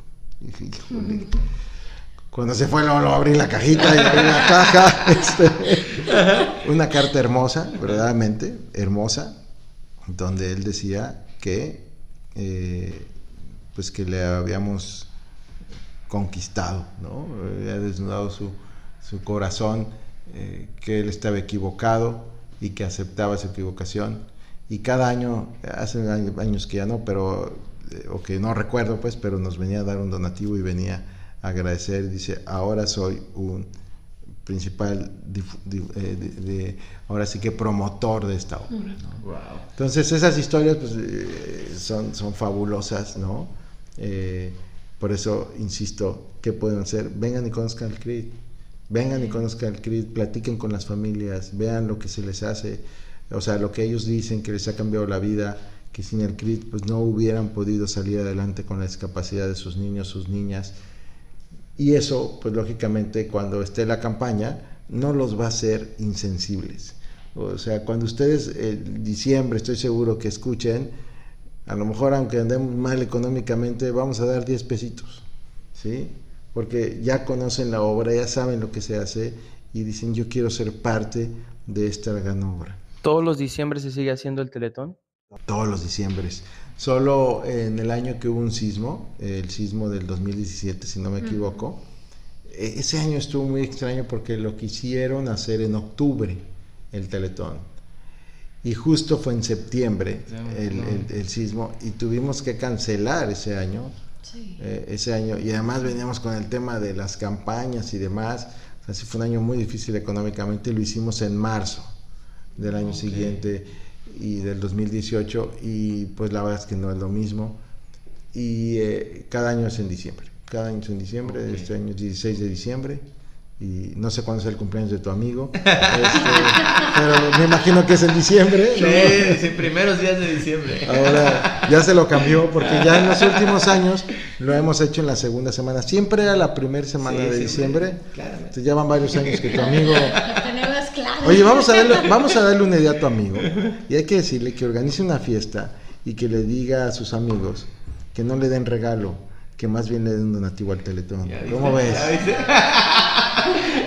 Cuando se fue, luego abrí la cajita y abrí la caja, (laughs) este, una carta hermosa, verdaderamente, hermosa, donde él decía que, eh, pues que le habíamos conquistado, ¿no? Había desnudado su, su corazón, eh, que él estaba equivocado y que aceptaba su equivocación. Y cada año, hace año- años que ya no, pero, eh, o que no recuerdo, pues, pero nos venía a dar un donativo y venía a agradecer. Dice, ahora soy un principal, eh, de, de- ahora sí que promotor de esta obra. ¿no? Wow. Entonces esas historias pues, eh, son, son fabulosas, ¿no? Eh, por eso insisto, ¿qué pueden hacer? Vengan y conozcan el CRID, vengan y conozcan el CRID, platiquen con las familias, vean lo que se les hace, o sea, lo que ellos dicen que les ha cambiado la vida, que sin el CRID pues no hubieran podido salir adelante con la discapacidad de sus niños, sus niñas. Y eso, pues lógicamente, cuando esté la campaña, no los va a hacer insensibles. O sea, cuando ustedes en diciembre, estoy seguro que escuchen, a lo mejor aunque andemos mal económicamente, vamos a dar 10 pesitos, ¿sí? Porque ya conocen la obra, ya saben lo que se hace y dicen, yo quiero ser parte de esta gran obra. ¿Todos los diciembre se sigue haciendo el teletón? Todos los diciembres. Solo en el año que hubo un sismo, el sismo del 2017, si no me equivoco, e- ese año estuvo muy extraño porque lo quisieron hacer en octubre, el Teletón. Y justo fue en septiembre el, el- el sismo y tuvimos que cancelar ese año. Sí. eh, ese año y además veníamos con el tema de las campañas y demás. O sea, sí fue un año muy difícil económicamente. Lo hicimos en marzo del año siguiente y del 2018 y pues la verdad es que no es lo mismo y eh, cada año es en diciembre, cada año es en diciembre, este año es 16 de diciembre y no sé cuándo es el cumpleaños de tu amigo, (laughs) este, pero me imagino que es en diciembre. ¿no? Sí, sí, primeros días de diciembre. Ahora ya se lo cambió porque ya en los (laughs) últimos años lo hemos hecho en la segunda semana. Siempre era la primera semana Sí, de siempre, diciembre. claramente. Entonces ya van varios años que tu amigo... Oye, vamos a, darle, vamos a darle una idea a tu amigo. Y hay que decirle que organice una fiesta y que le diga a sus amigos que no le den regalo, que más bien le den un donativo al Teletón. Ya ¿Cómo ves? (laughs)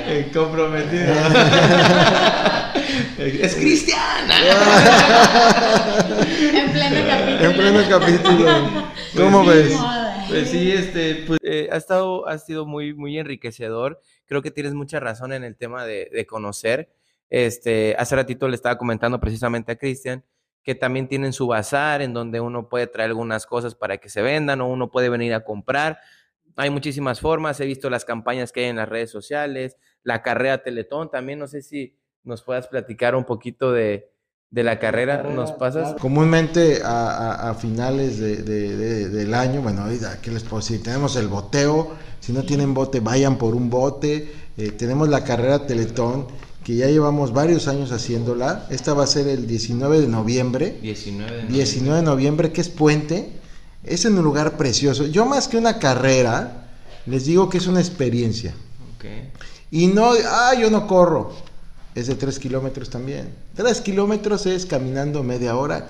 El comprometido. (laughs) es cristiana. (laughs) En pleno capítulo. En pleno capítulo. ¿Cómo Pues ves? Moda. Pues sí, este, pues, eh, ha estado, ha sido muy, muy enriquecedor. Creo que tienes mucha razón en el tema de, de conocer. Este, hace ratito le estaba comentando precisamente a Cristian que también tienen su bazar en donde uno puede traer algunas cosas para que se vendan o uno puede venir a comprar. Hay muchísimas formas. He visto las campañas que hay en las redes sociales, la carrera Teletón también. No sé si nos puedas platicar un poquito de, de la carrera. ¿Nos pasas? Comúnmente a, a- a finales de- de- de- del año, bueno, ¿qué les puedo decir? Tenemos el boteo, si no tienen bote, vayan por un bote. Eh, tenemos la carrera Teletón, que ya llevamos varios años haciéndola. Esta va a ser el 19 de noviembre. 19 de 19 de noviembre, que es puente. Es en un lugar precioso. Yo más que una carrera, les digo que es una experiencia. Y no, ah, yo no corro. Es de 3 kilómetros también. 3 kilómetros es caminando media hora.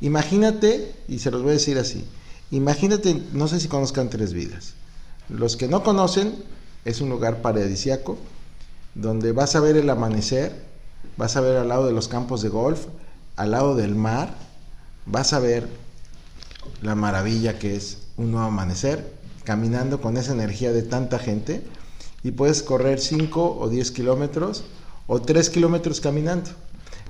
Imagínate, y se los voy a decir así, imagínate, no sé si conozcan Tres Vidas. Los que no conocen, es un lugar paradisiaco, donde vas a ver el amanecer, vas a ver al lado de los campos de golf, al lado del mar, vas a ver la maravilla que es un nuevo amanecer, caminando con esa energía de tanta gente, y puedes correr 5 o 10 kilómetros o 3 kilómetros caminando.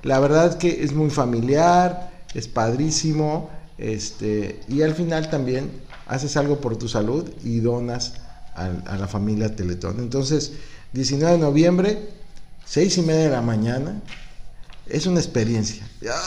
La verdad que es muy familiar, es padrísimo, este, y al final también haces algo por tu salud y donas a, la familia Teletón. Entonces, 19 de noviembre, 6 y media de la mañana, es una experiencia.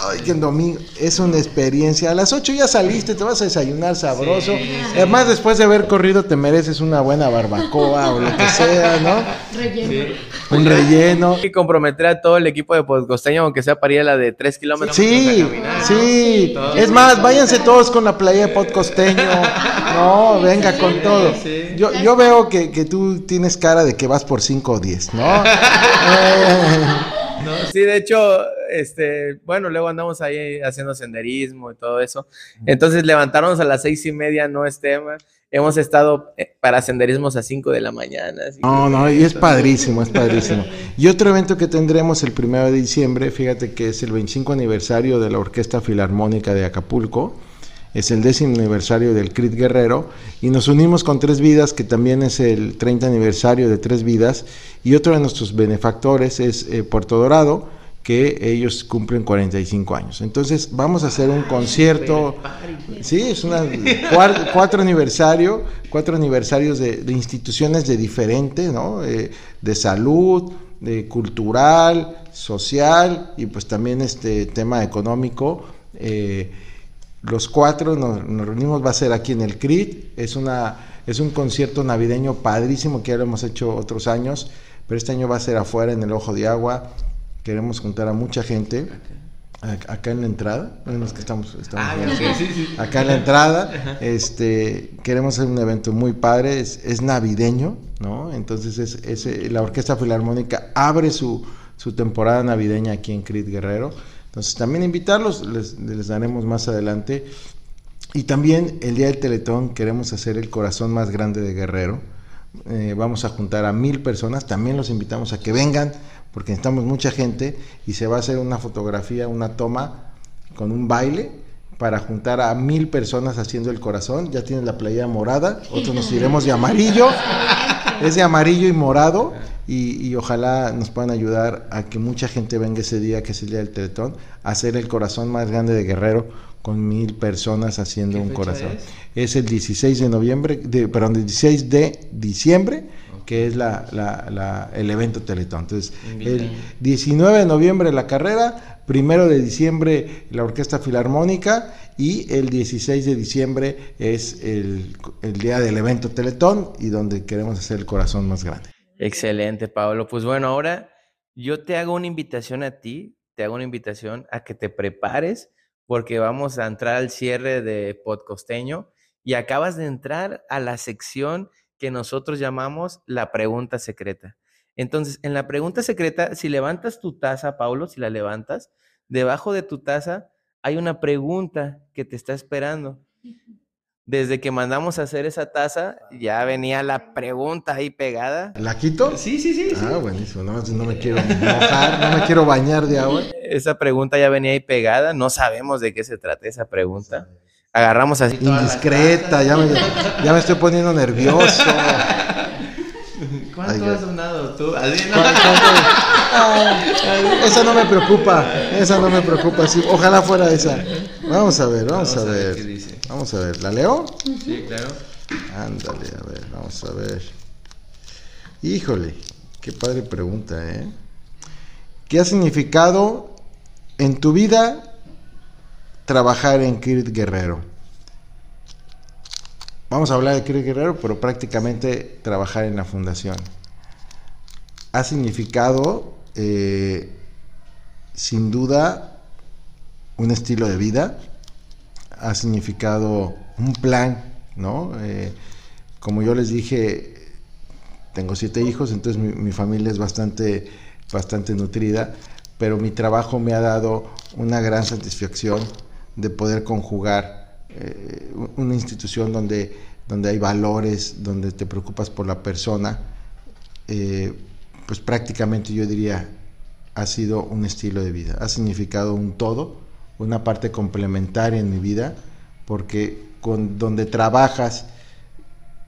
Ay, que en domingo es una experiencia. A las 8 ya saliste, te vas a desayunar sabroso. Sí, sí. Además, después de haber corrido, te mereces una buena barbacoa o lo que (laughs) sea, ¿no? Relleno. Un relleno. y comprometer a todo el equipo de podcosteño, aunque sea para ir a la de 3 kilómetros. Sí, sí. Es más, váyanse todos con la playa de podcosteño. No, venga con todo. sí. Yo, yo veo que, que tú tienes cara de que vas por 5 o 10, ¿no? (laughs) Eh, No, sí, de hecho, este, bueno, luego andamos ahí haciendo senderismo y todo eso. Entonces, levantarnos a las seis y media no es tema. Hemos estado eh, para senderismos a 5 de la mañana. No, no, y es padrísimo, es padrísimo. (laughs) Y otro evento que tendremos el primero de diciembre, fíjate que es el 25 aniversario de la Orquesta Filarmónica de Acapulco, es el décimo aniversario del CRIT Guerrero, y nos unimos con Tres Vidas, que también es el 30 aniversario de Tres Vidas, y otro de nuestros benefactores es eh, Puerto Dorado, que ellos cumplen 45 años. Entonces vamos a hacer un concierto. Sí, es una cuar- cuatro aniversario, cuatro aniversarios de, de instituciones de diferente, ¿no? Eh, de salud, de cultural, social y pues también este tema económico. Eh, los cuatro nos, nos reunimos, va a ser aquí en el CRIT, es una es un concierto navideño padrísimo que ya lo hemos hecho otros años, pero este año va a ser afuera en el Ojo de Agua. Queremos juntar a mucha gente. a- Acá en la entrada, bueno, es que estamos, estamos Ah, sí, sí, acá en la entrada, (laughs) este, queremos hacer un evento muy padre, es, es navideño, ¿no? Entonces es, es, eh, la Orquesta Filarmónica abre su, su temporada navideña aquí en Crit Guerrero. Entonces también invitarlos, les, les daremos más adelante. Y también el día del Teletón queremos hacer el corazón más grande de Guerrero. Eh, vamos a juntar a mil personas, también los invitamos a que vengan porque necesitamos mucha gente y se va a hacer una fotografía, una toma con un baile para juntar a mil personas haciendo el corazón. Ya tienen la playa morada, otros nos iremos de amarillo. Es de amarillo y morado y, y ojalá nos puedan ayudar a que mucha gente venga ese día, que es el día del Teletón, a hacer el corazón más grande de Guerrero con mil personas haciendo ¿Qué un corazón. es? Es el 16 de noviembre, de, perdón, el 16 de diciembre, que es la, la- la- el evento Teletón. Entonces, el Invitan. 19 de noviembre la carrera, Primero de diciembre la Orquesta Filarmónica y el 16 de diciembre es el, día del evento Teletón y donde queremos hacer el corazón más grande. Excelente, Pablo. Pues bueno, ahora yo te hago una invitación a ti, te hago una invitación a que te prepares porque vamos a entrar al cierre de Podcosteño y acabas de entrar a la sección que nosotros llamamos la pregunta secreta. Entonces, en la pregunta secreta, si levantas tu taza, Paulo, si la levantas, debajo de tu taza hay una pregunta que te está esperando. Desde que mandamos a hacer esa taza, ya venía la pregunta ahí pegada. ¿La quito? Sí, sí, sí. Ah, buenísimo. No, no me quiero mojar, no me quiero bañar de agua. Esa pregunta ya venía ahí pegada. No sabemos de qué se trata esa pregunta. Agarramos así. Indiscreta, ya me, ya me estoy poniendo nervioso. ¿Cuánto has donado tú? Así, ¿no? Esa no me preocupa, esa no me preocupa. sí, ojalá fuera esa. Vamos a ver, vamos, a ver. qué dice. Vamos a ver, ¿la leo? Sí, claro. Ándale, a ver, vamos a ver. Híjole, qué padre pregunta, ¿eh? ¿Qué ha significado en tu vida trabajar en Kirit Guerrero? Vamos a hablar de Kirit Guerrero, pero prácticamente trabajar en la fundación. Ha significado, eh, sin duda, un estilo de vida, ha significado un plan, ¿no? Eh, como yo les dije, tengo siete hijos, entonces mi, mi familia es bastante, bastante nutrida, pero mi trabajo me ha dado una gran satisfacción de poder conjugar eh, una institución donde, donde hay valores, donde te preocupas por la persona, eh, pues prácticamente yo diría ha sido un estilo de vida, ha significado un todo, una parte complementaria en mi vida, porque con donde trabajas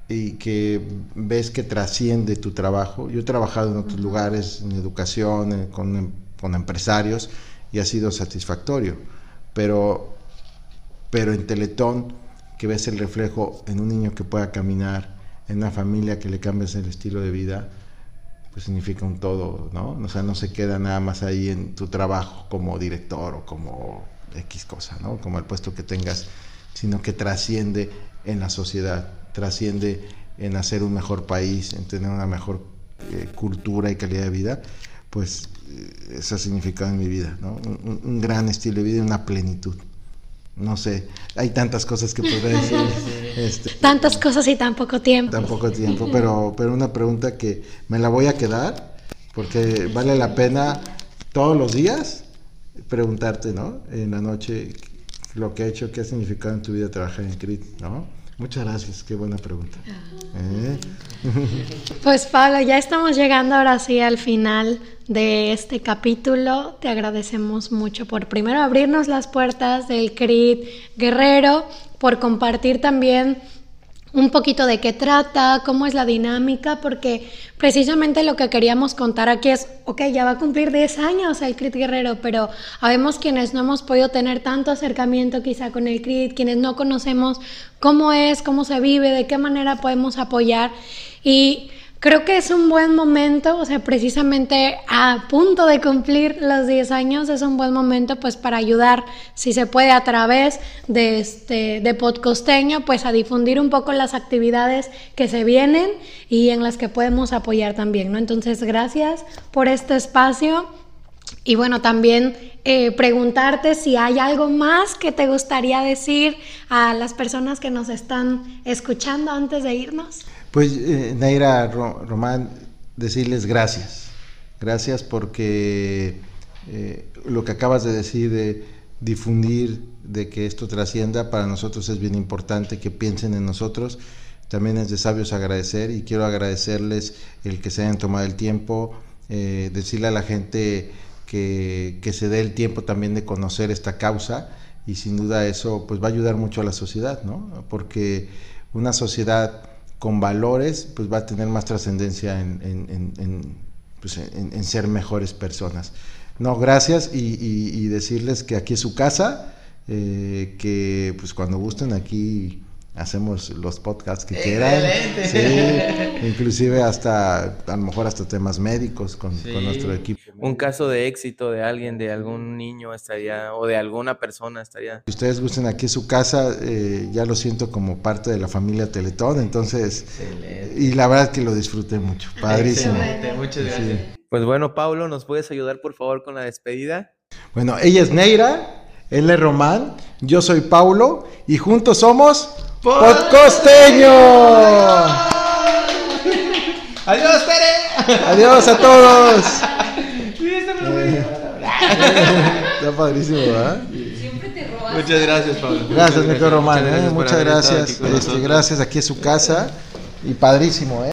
y que ves que trasciende tu trabajo. Yo he trabajado en otros lugares, en educación, con, con empresarios, y ha sido satisfactorio. Pero, pero en Teletón, que ves el reflejo en un niño que pueda caminar, en una familia que le cambias el estilo de vida, pues significa un todo, ¿no? O sea, no se queda nada más ahí en tu trabajo como director o como X cosa, ¿no? Como el puesto que tengas, sino que trasciende en la sociedad, trasciende en hacer un mejor país, en tener una mejor eh, cultura y calidad de vida, pues eh, eso ha significado en mi vida, ¿no? Un- un gran estilo de vida y una plenitud. No sé, hay tantas cosas que podría decir. este, Tantas cosas y tan poco tiempo. tan poco tiempo, pero, pero una pregunta que me la voy a quedar porque vale la pena todos los días preguntarte, ¿no? En la noche lo que ha hecho, qué ha significado en tu vida trabajar en CRIT, ¿no? Muchas gracias, qué buena pregunta. ¿Eh? (laughs) Pues Pablo, ya estamos llegando ahora sí al final de este capítulo. Te agradecemos mucho por primero abrirnos las puertas del CRIT Guerrero, por compartir también un poquito de qué trata, cómo es la dinámica, porque precisamente lo que queríamos contar aquí es, ok, ya va a cumplir 10 años el CRIT Guerrero, pero habemos quienes no hemos podido tener tanto acercamiento quizá con el CRIT, quienes no conocemos cómo es, cómo se vive, de qué manera podemos apoyar. Y creo que es un buen momento, o sea, precisamente a punto de cumplir los 10 años es un buen momento pues para ayudar, si se puede, a través de este de Podcosteño, pues a difundir un poco las actividades que se vienen y en las que podemos apoyar también, ¿no? Entonces, gracias por este espacio. Y bueno, también eh, preguntarte si hay algo más que te gustaría decir a las personas que nos están escuchando antes de irnos. Pues, eh, Naira Ro- Román, decirles gracias. Gracias porque eh, lo que acabas de decir de difundir, de que esto trascienda, para nosotros es bien importante que piensen en nosotros. También es de sabios agradecer y quiero agradecerles el que se hayan tomado el tiempo, eh, decirle a la gente que, que se dé el tiempo también de conocer esta causa y sin duda eso pues va a ayudar mucho a la sociedad, ¿no? Porque una sociedad con valores pues va a tener más trascendencia en, en- en- pues, en ser mejores personas. No, gracias y, y- y decirles que aquí es su casa, eh, que pues cuando gusten aquí hacemos los podcasts que quieran. Sí, inclusive hasta, a lo mejor hasta temas médicos con, Sí. con nuestro equipo. Un caso de éxito de alguien, de algún niño estaría, o de alguna persona estaría. Si ustedes gusten aquí su casa, eh, ya lo siento como parte de la familia Teletón, entonces, y la verdad que lo disfruté mucho, padrísimo. Excelente, muchas gracias. Pues bueno, Pablo, ¿nos puedes ayudar por favor con la despedida? Bueno, ella es Neira, él es Román, yo soy Paulo, y juntos somos Podcosteño. Adiós, Tere. Adiós a todos. Está padrísimo, ¿verdad? Muchas gracias, Pablo. Gracias, mi Román. Muchas ¿eh? gracias. aquí Este, nosotros. gracias, aquí es su casa. Y padrísimo, ¿eh?